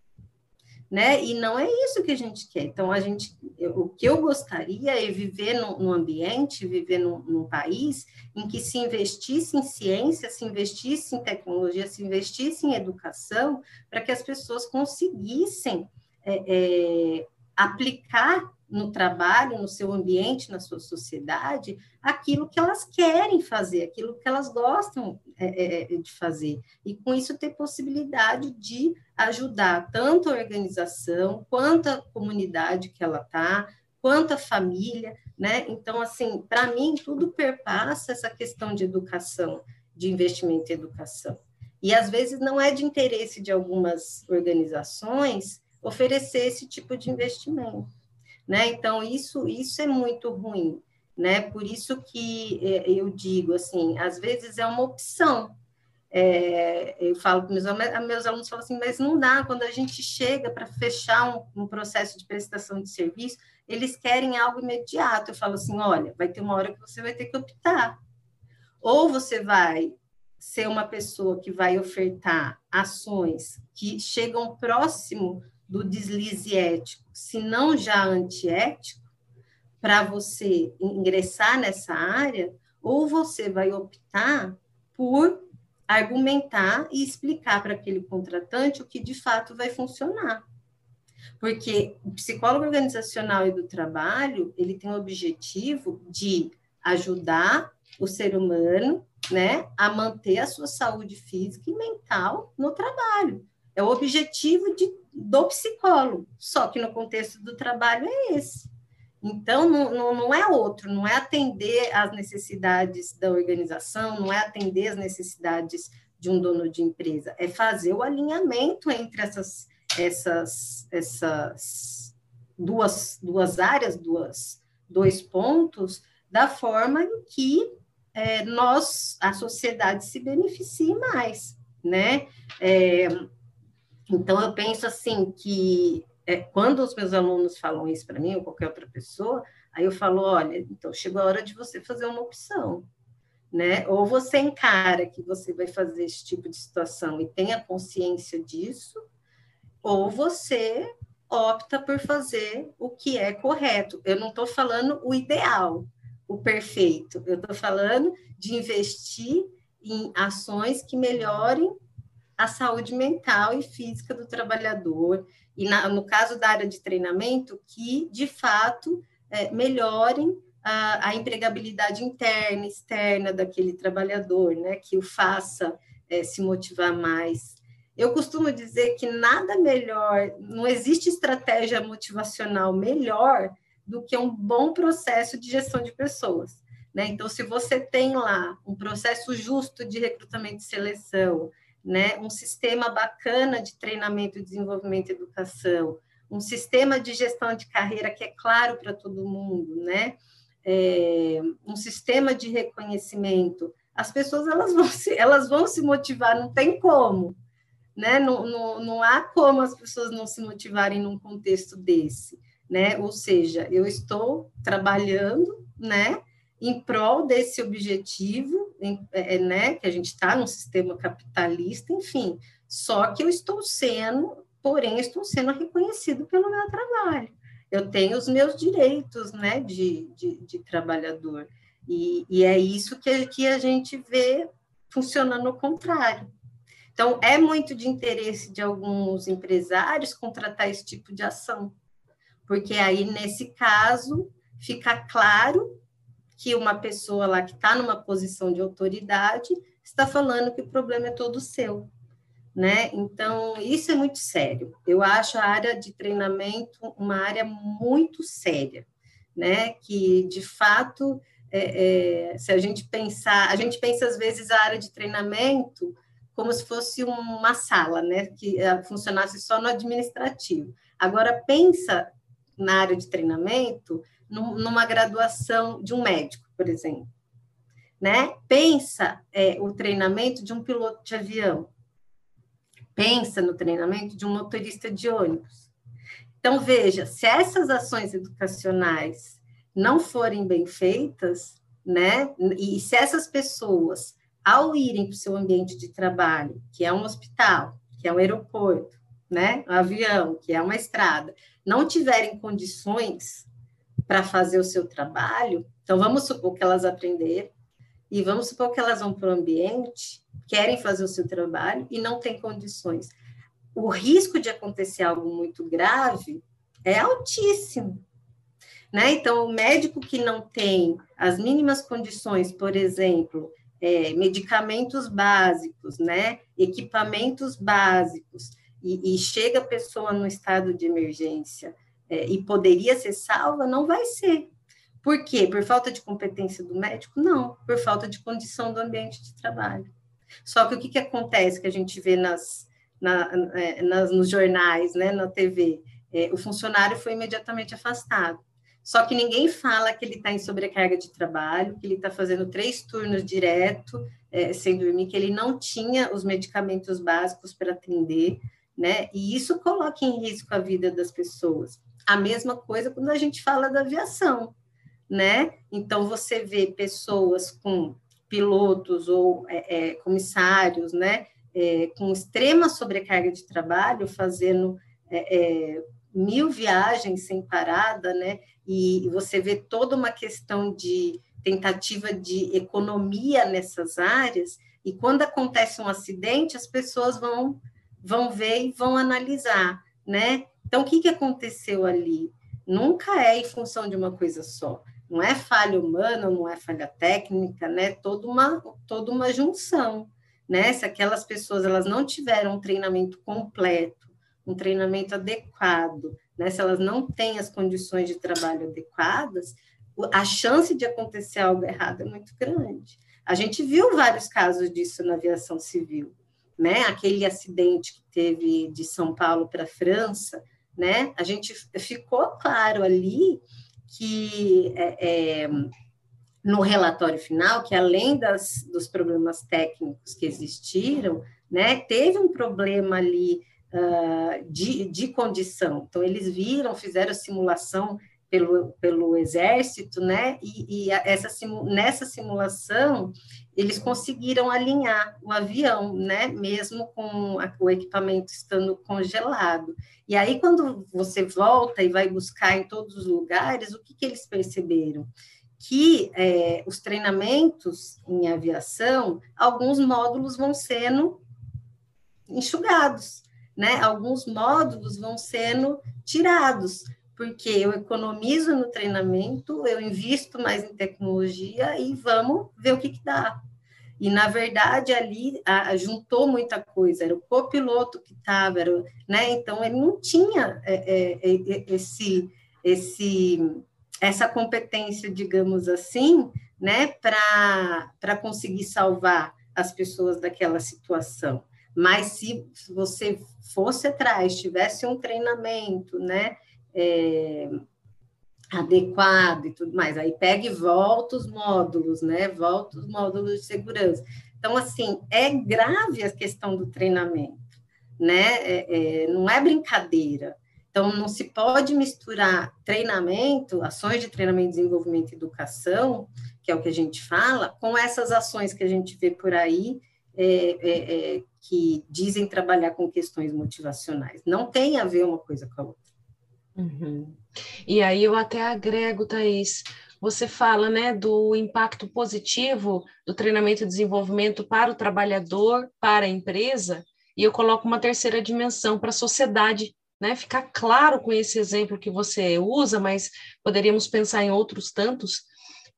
né? E não é isso que a gente quer. Então a gente, o que eu gostaria é viver num, num ambiente, viver num, num, país em que se investisse em ciência, se investisse em tecnologia, se investisse em educação, para que as pessoas conseguissem é, é, aplicar no trabalho, no seu ambiente, na sua sociedade, aquilo que elas querem fazer, aquilo que elas gostam é, é, de fazer. E com isso ter possibilidade de ajudar tanto a organização, quanto a comunidade que ela está, quanto a família, né? Então, assim, para mim, tudo perpassa essa questão de educação, de investimento em educação. E às vezes não é de interesse de algumas organizações oferecer esse tipo de investimento né? Então, isso, isso é muito ruim, né? Por isso que é, eu digo, assim, às vezes é uma opção. É, eu falo para meus alunos, meus alunos falam assim, mas não dá, quando a gente chega para fechar um, um processo de prestação de serviço, eles querem algo imediato. Eu falo assim, olha, vai ter uma hora que você vai ter que optar. Ou você vai ser uma pessoa que vai ofertar ações que chegam próximo do deslize ético, se não já antiético, para você ingressar nessa área, ou você vai optar por argumentar e explicar para aquele contratante o que de fato vai funcionar. Porque o psicólogo organizacional e do trabalho, ele tem o objetivo de ajudar o ser humano, né, a manter a sua saúde física e mental no trabalho. É o objetivo de do psicólogo, só que no contexto do trabalho é esse. Então, não, não, não, é outro, não é atender às necessidades da organização, não é atender às necessidades de um dono de empresa, é fazer o alinhamento entre essas, essas, essas duas, duas áreas, duas, dois pontos, da forma em que é, nós, a sociedade, se beneficie mais, né? É, então, eu penso assim que é, quando os meus alunos falam isso para mim, ou qualquer outra pessoa, aí eu falo, olha, então chegou a hora de você fazer uma opção, né? Ou você encara que você vai fazer esse tipo de situação e tenha consciência disso, ou você opta por fazer o que é correto. Eu não estou falando o ideal, o perfeito. Eu estou falando de investir em ações que melhorem a saúde mental e física do trabalhador, e na, no caso da área de treinamento, que de fato é, melhorem a, a, empregabilidade interna e externa daquele trabalhador, né, que o faça é, se motivar mais. Eu costumo dizer que nada melhor, não existe estratégia motivacional melhor do que um bom processo de gestão de pessoas. Né? Então, se você tem lá um processo justo de recrutamento e seleção, né, um sistema bacana de treinamento, desenvolvimento e educação, um sistema de gestão de carreira que é claro para todo mundo, né, é, um sistema de reconhecimento, as pessoas elas vão se, elas vão se motivar, não tem como, né? Não, não, não há como as pessoas não se motivarem num contexto desse, né? Ou seja, eu estou trabalhando, né? Em prol desse objetivo, né? Que a gente está num sistema capitalista, enfim. Só que eu estou sendo, porém, estou sendo reconhecido pelo meu trabalho. Eu tenho os meus direitos, né? De, de, de trabalhador. E, e é isso que, que a gente vê funcionando ao contrário. Então, é muito de interesse de alguns empresários contratar esse tipo de ação, porque aí, nesse caso, fica claro que uma pessoa lá que está numa posição de autoridade está falando que o problema é todo seu. Né? Então, isso é muito sério. Eu acho a área de treinamento uma área muito séria, né? Que, de fato, é, é, se a gente pensar, a gente pensa às vezes a área de treinamento como se fosse uma sala, né, que uh, funcionasse só no administrativo. Agora pensa na área de treinamento numa graduação de um médico, por exemplo, né? Pensa é, o treinamento de um piloto de avião. Pensa no treinamento de um motorista de ônibus. Então veja, se essas ações educacionais não forem bem feitas, né? E se essas pessoas, ao irem para o seu ambiente de trabalho, que é um hospital, que é um aeroporto, né? Um avião, que é uma estrada, não tiverem condições para fazer o seu trabalho, então vamos supor que elas aprenderam e vamos supor que elas vão para o ambiente, querem fazer o seu trabalho e não têm condições. O risco de acontecer algo muito grave é altíssimo, né? Então, o médico que não tem as mínimas condições, por exemplo, é, medicamentos básicos, né? equipamentos básicos, e, e, chega a pessoa no estado de emergência é, e poderia ser salva, não vai ser. Por quê? Por falta de competência do médico? Não, por falta de condição do ambiente de trabalho. Só que o que, que acontece que a gente vê nas, na, é, nas, nos jornais, né, na TV? É, o funcionário foi imediatamente afastado. Só que ninguém fala que ele está em sobrecarga de trabalho, que ele está fazendo três turnos direto, é, sem dormir, que ele não tinha os medicamentos básicos para atender, né? E isso coloca em risco a vida das pessoas. A mesma coisa quando a gente fala da aviação, né? Então você vê pessoas com pilotos ou é, é, comissários, né? É, com extrema sobrecarga de trabalho, fazendo é, é, mil viagens sem parada, né? E você vê toda uma questão de tentativa de economia nessas áreas, e quando acontece um acidente, as pessoas vão vão ver e vão analisar, né? Então, o que, que aconteceu ali? Nunca é em função de uma coisa só. Não é falha humana, não é falha técnica, né? Toda uma, toda uma junção, né? Se aquelas pessoas elas não tiveram um treinamento completo, um treinamento adequado, né? Se elas não têm as condições de trabalho adequadas, a chance de acontecer algo errado é muito grande. A gente viu vários casos disso na aviação civil, né? Aquele acidente que teve de São Paulo para a França, né? A gente ficou claro ali que é, é, no relatório final que além das, dos problemas técnicos que existiram, né? Teve um problema ali uh, de, de condição. Então, eles viram, fizeram simulação pelo, pelo exército, né? E, e essa, nessa simulação, eles conseguiram alinhar o avião, né? Mesmo com a, o equipamento estando congelado. E aí, quando você volta e vai buscar em todos os lugares, o que, que eles perceberam? Que é, os treinamentos em aviação, alguns módulos vão sendo enxugados né, alguns módulos vão sendo tirados, porque eu economizo no treinamento, eu invisto mais em tecnologia e vamos ver o que, que dá. E, na verdade, ali a, juntou muita coisa, era o copiloto que estava, né? então ele não tinha é, é, é, esse, esse, essa competência, digamos assim, né? para conseguir salvar as pessoas daquela situação Mas se você fosse atrás, tivesse um treinamento, né, é, adequado e tudo mais, aí pega e volta os módulos, né, volta os módulos de segurança. Então, assim, é grave a questão do treinamento, né, é, é, não é brincadeira. Então, não se pode misturar treinamento, ações de treinamento, desenvolvimento e educação, que é o que a gente fala, com essas ações que a gente vê por aí, é, é, é, que dizem trabalhar com questões motivacionais. Não tem a ver uma coisa com a outra. Uhum. E aí eu até agrego, Thaís, você fala né, do impacto positivo do treinamento e desenvolvimento para o trabalhador, para a empresa, e eu coloco uma terceira dimensão para a sociedade, né? Ficar claro com esse exemplo que você usa, mas poderíamos pensar em outros tantos,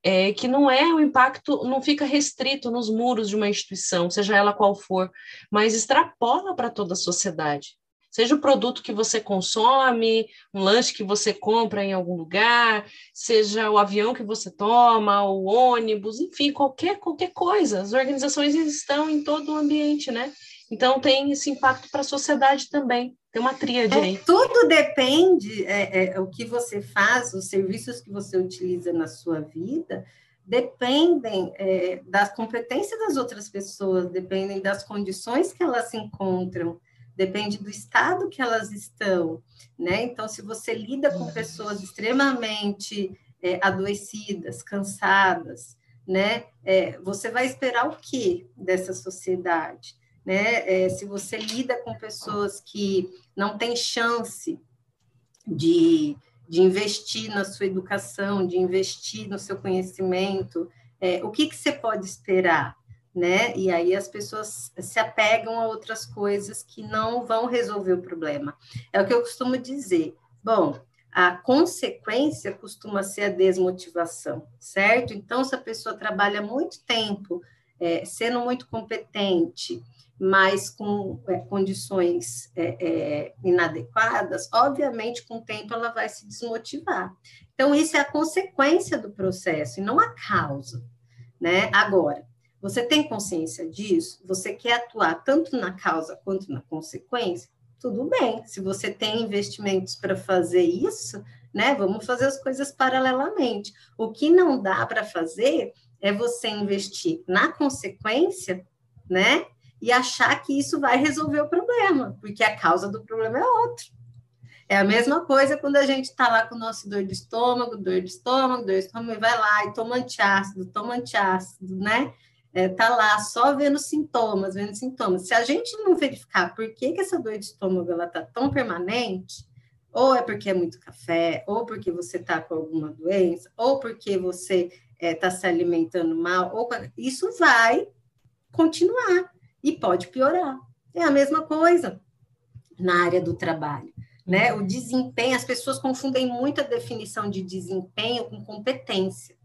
é, que não é o impacto, não fica restrito nos muros de uma instituição, seja ela qual for, mas extrapola para toda a sociedade. Seja o produto que você consome, um lanche que você compra em algum lugar, seja o avião que você toma, o ônibus, enfim, qualquer, qualquer coisa. As organizações estão em todo o ambiente, né? Então tem esse impacto para a sociedade também. Tem uma tríade é, aí. Tudo depende, é, é, o que você faz, os serviços que você utiliza na sua vida, dependem é, das competências das outras pessoas, dependem das condições que elas se encontram, depende do estado que elas estão, né? Então, se você lida com pessoas extremamente é, adoecidas, cansadas, né? É, você vai esperar o quê dessa sociedade? né? É, se você lida com pessoas que não têm chance de, de investir na sua educação, de investir no seu conhecimento, é, o que, que você pode esperar? Né? E aí as pessoas se apegam a outras coisas que não vão resolver o problema. É o que eu costumo dizer. Bom, a consequência costuma ser a desmotivação, certo? Então, se a pessoa trabalha muito tempo é, sendo muito competente, mas com é, condições é, é, inadequadas, obviamente, com o tempo ela vai se desmotivar. Então, isso é a consequência do processo e não a causa, né? Agora, você tem consciência disso? Você quer atuar tanto na causa quanto na consequência? Tudo bem. Se você tem investimentos para fazer isso, né? Vamos fazer as coisas paralelamente. O que não dá para fazer é você investir na consequência, né? e achar que isso vai resolver o problema, porque a causa do problema é outra. É a mesma coisa quando a gente está lá com o nosso dor de estômago, dor de estômago, dor de estômago, e vai lá e toma antiácido, toma antiácido, né? É, tá lá só vendo sintomas, vendo sintomas. Se a gente não verificar por que, que essa dor de estômago ela tá tão permanente, ou é porque é muito café, ou porque você tá com alguma doença, ou porque você está é, se alimentando mal, ou isso vai continuar e pode piorar. É a mesma coisa na área do trabalho. Né? O desempenho, as pessoas confundem muito a definição de desempenho com competência.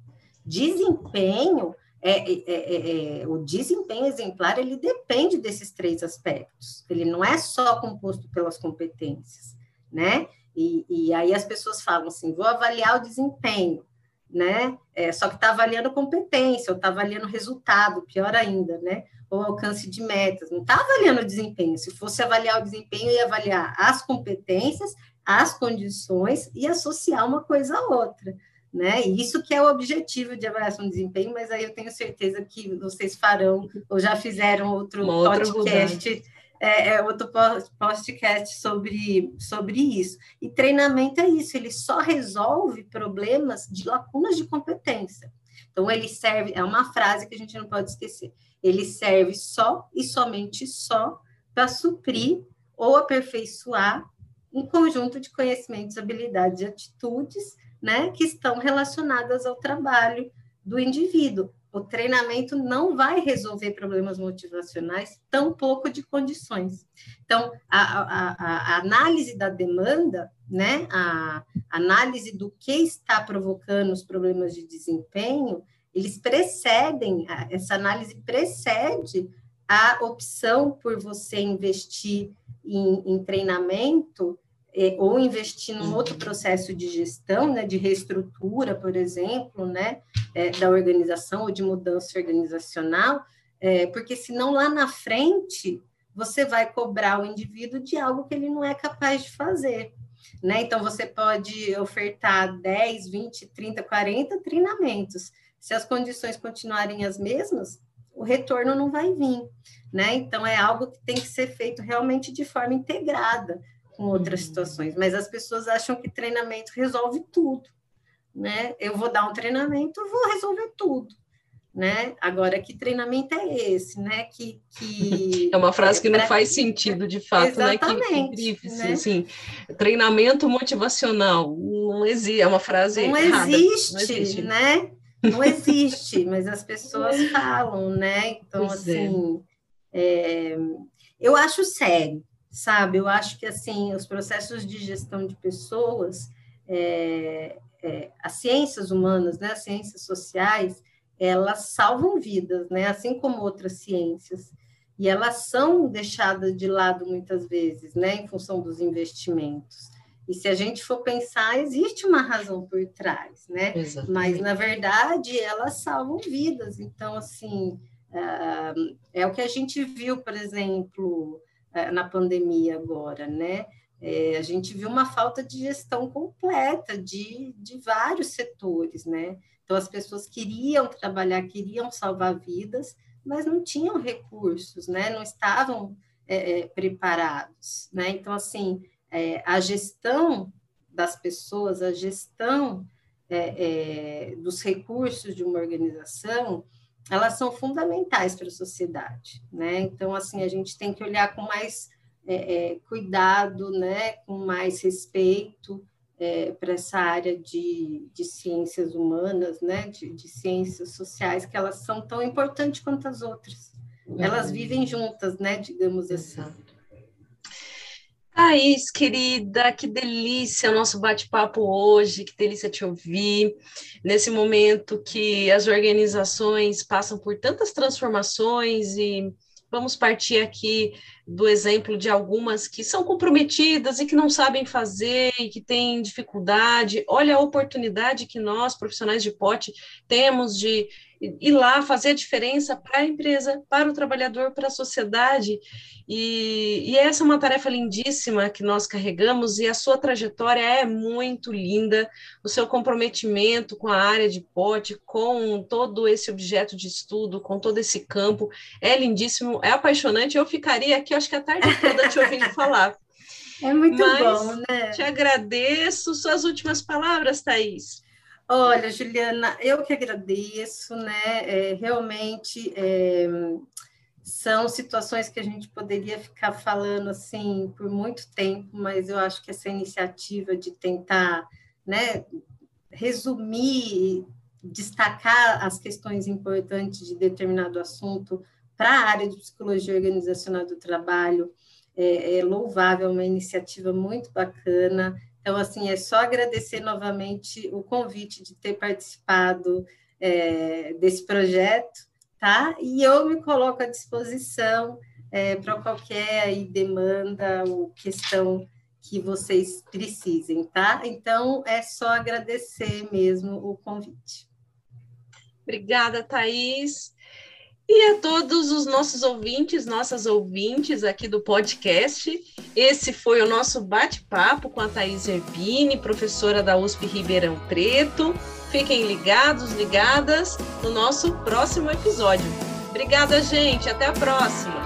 Desempenho é, é, é, é, o desempenho exemplar ele depende desses três aspectos. Ele não é só composto pelas competências, né? E, e aí as pessoas falam assim: vou avaliar o desempenho, né? É, só que está avaliando competência, ou está avaliando resultado, pior ainda, né? ou alcance de metas, não está avaliando o desempenho. Se fosse avaliar o desempenho, ia avaliar as competências, as condições e associar uma coisa à outra. Né? E isso que é o objetivo de avaliação de desempenho, mas aí eu tenho certeza que vocês farão, ou já fizeram outro podcast, é, é, outro podcast sobre, sobre isso. E treinamento é isso, ele só resolve problemas de lacunas de competência. Então, ele serve, é uma frase que a gente não pode esquecer, ele serve só e somente só para suprir ou aperfeiçoar um conjunto de conhecimentos, habilidades e atitudes, né, que estão relacionadas ao trabalho do indivíduo. O treinamento não vai resolver problemas motivacionais, tampouco de condições. Então, a, a, a análise da demanda, né, a análise do que está provocando os problemas de desempenho, eles precedem, essa análise precede a opção por você investir em, em treinamento ou investir num outro processo de gestão, né, de reestrutura, por exemplo, né, é, da organização ou de mudança organizacional, é, porque senão lá na frente você vai cobrar o indivíduo de algo que ele não é capaz de fazer. Né? Então, você pode ofertar 10, 20, 30, 40 treinamentos. Se as condições continuarem as mesmas, o retorno não vai vir. Né? Então, é algo que tem que ser feito realmente de forma integrada com outras uhum. situações. Mas as pessoas acham que treinamento resolve tudo. Né? Eu vou dar um treinamento, vou resolver tudo né? Agora, que treinamento é esse, né? Que, que é uma frase que não faz sentido, de fato, Exatamente, né? Que, que né? assim, treinamento motivacional não existe, é uma frase não errada, existe, não existe, né? Não existe, mas as pessoas falam, né? Então, pois é. assim, é. É, eu acho sério, sabe? Eu acho que assim os processos de gestão de pessoas, é, é as ciências humanas, né? As ciências sociais elas salvam vidas, né? Assim como outras ciências. E elas são deixadas de lado muitas vezes, né? Em função dos investimentos. E se a gente for pensar, existe uma razão por trás, né? Exatamente. Mas, na verdade, elas salvam vidas. Então, assim, é, é o que a gente viu, por exemplo, na pandemia agora, né? É, a gente viu uma falta de gestão completa de, de vários setores, né? Então, as pessoas queriam trabalhar, queriam salvar vidas, mas não tinham recursos, né? Não estavam é, é, preparados, né? Então, assim, é, a gestão das pessoas, a gestão é, é, dos recursos de uma organização, elas são fundamentais para a sociedade, né? Então, assim, a gente tem que olhar com mais é, cuidado, né? Com mais respeito, é, para essa área de, de ciências humanas, né, de, de, ciências sociais, que elas são tão importantes quanto as outras. Elas vivem juntas, né, digamos assim. Thaís, querida, que delícia o nosso bate-papo hoje, que delícia te ouvir. Nesse momento que as organizações passam por tantas transformações e vamos partir aqui do exemplo de algumas que são comprometidas e que não sabem fazer e que têm dificuldade. Olha a oportunidade que nós, profissionais de pote, temos de ir lá fazer a diferença para a empresa, para o trabalhador, para a sociedade. E, e, essa é uma tarefa lindíssima que nós carregamos, e a sua trajetória é muito linda, o seu comprometimento com a área de pote, com todo esse objeto de estudo, com todo esse campo, é lindíssimo, é apaixonante. Eu ficaria aqui, acho que a tarde toda te ouvindo falar. É muito Mas bom, né? Te agradeço. Suas últimas palavras, Thaís. Olha, Juliana, eu que agradeço, né? É, realmente é, são situações que a gente poderia ficar falando assim por muito tempo, mas eu acho que essa iniciativa de tentar, né, resumir, destacar as questões importantes de determinado assunto para a área de psicologia organizacional do trabalho é, é louvável, uma iniciativa muito bacana. Então, assim, é só agradecer novamente o convite de ter participado é, desse projeto, tá? E eu me coloco à disposição é, para qualquer aí, demanda ou questão que vocês precisem, tá? Então, é só agradecer mesmo o convite. Obrigada, Thaís. E a todos os nossos ouvintes, nossas ouvintes aqui do podcast, esse foi o nosso bate-papo com a Thaís Erbini, professora da USP Ribeirão Preto. Fiquem ligados, ligadas no nosso próximo episódio. Obrigada, gente. Até a próxima.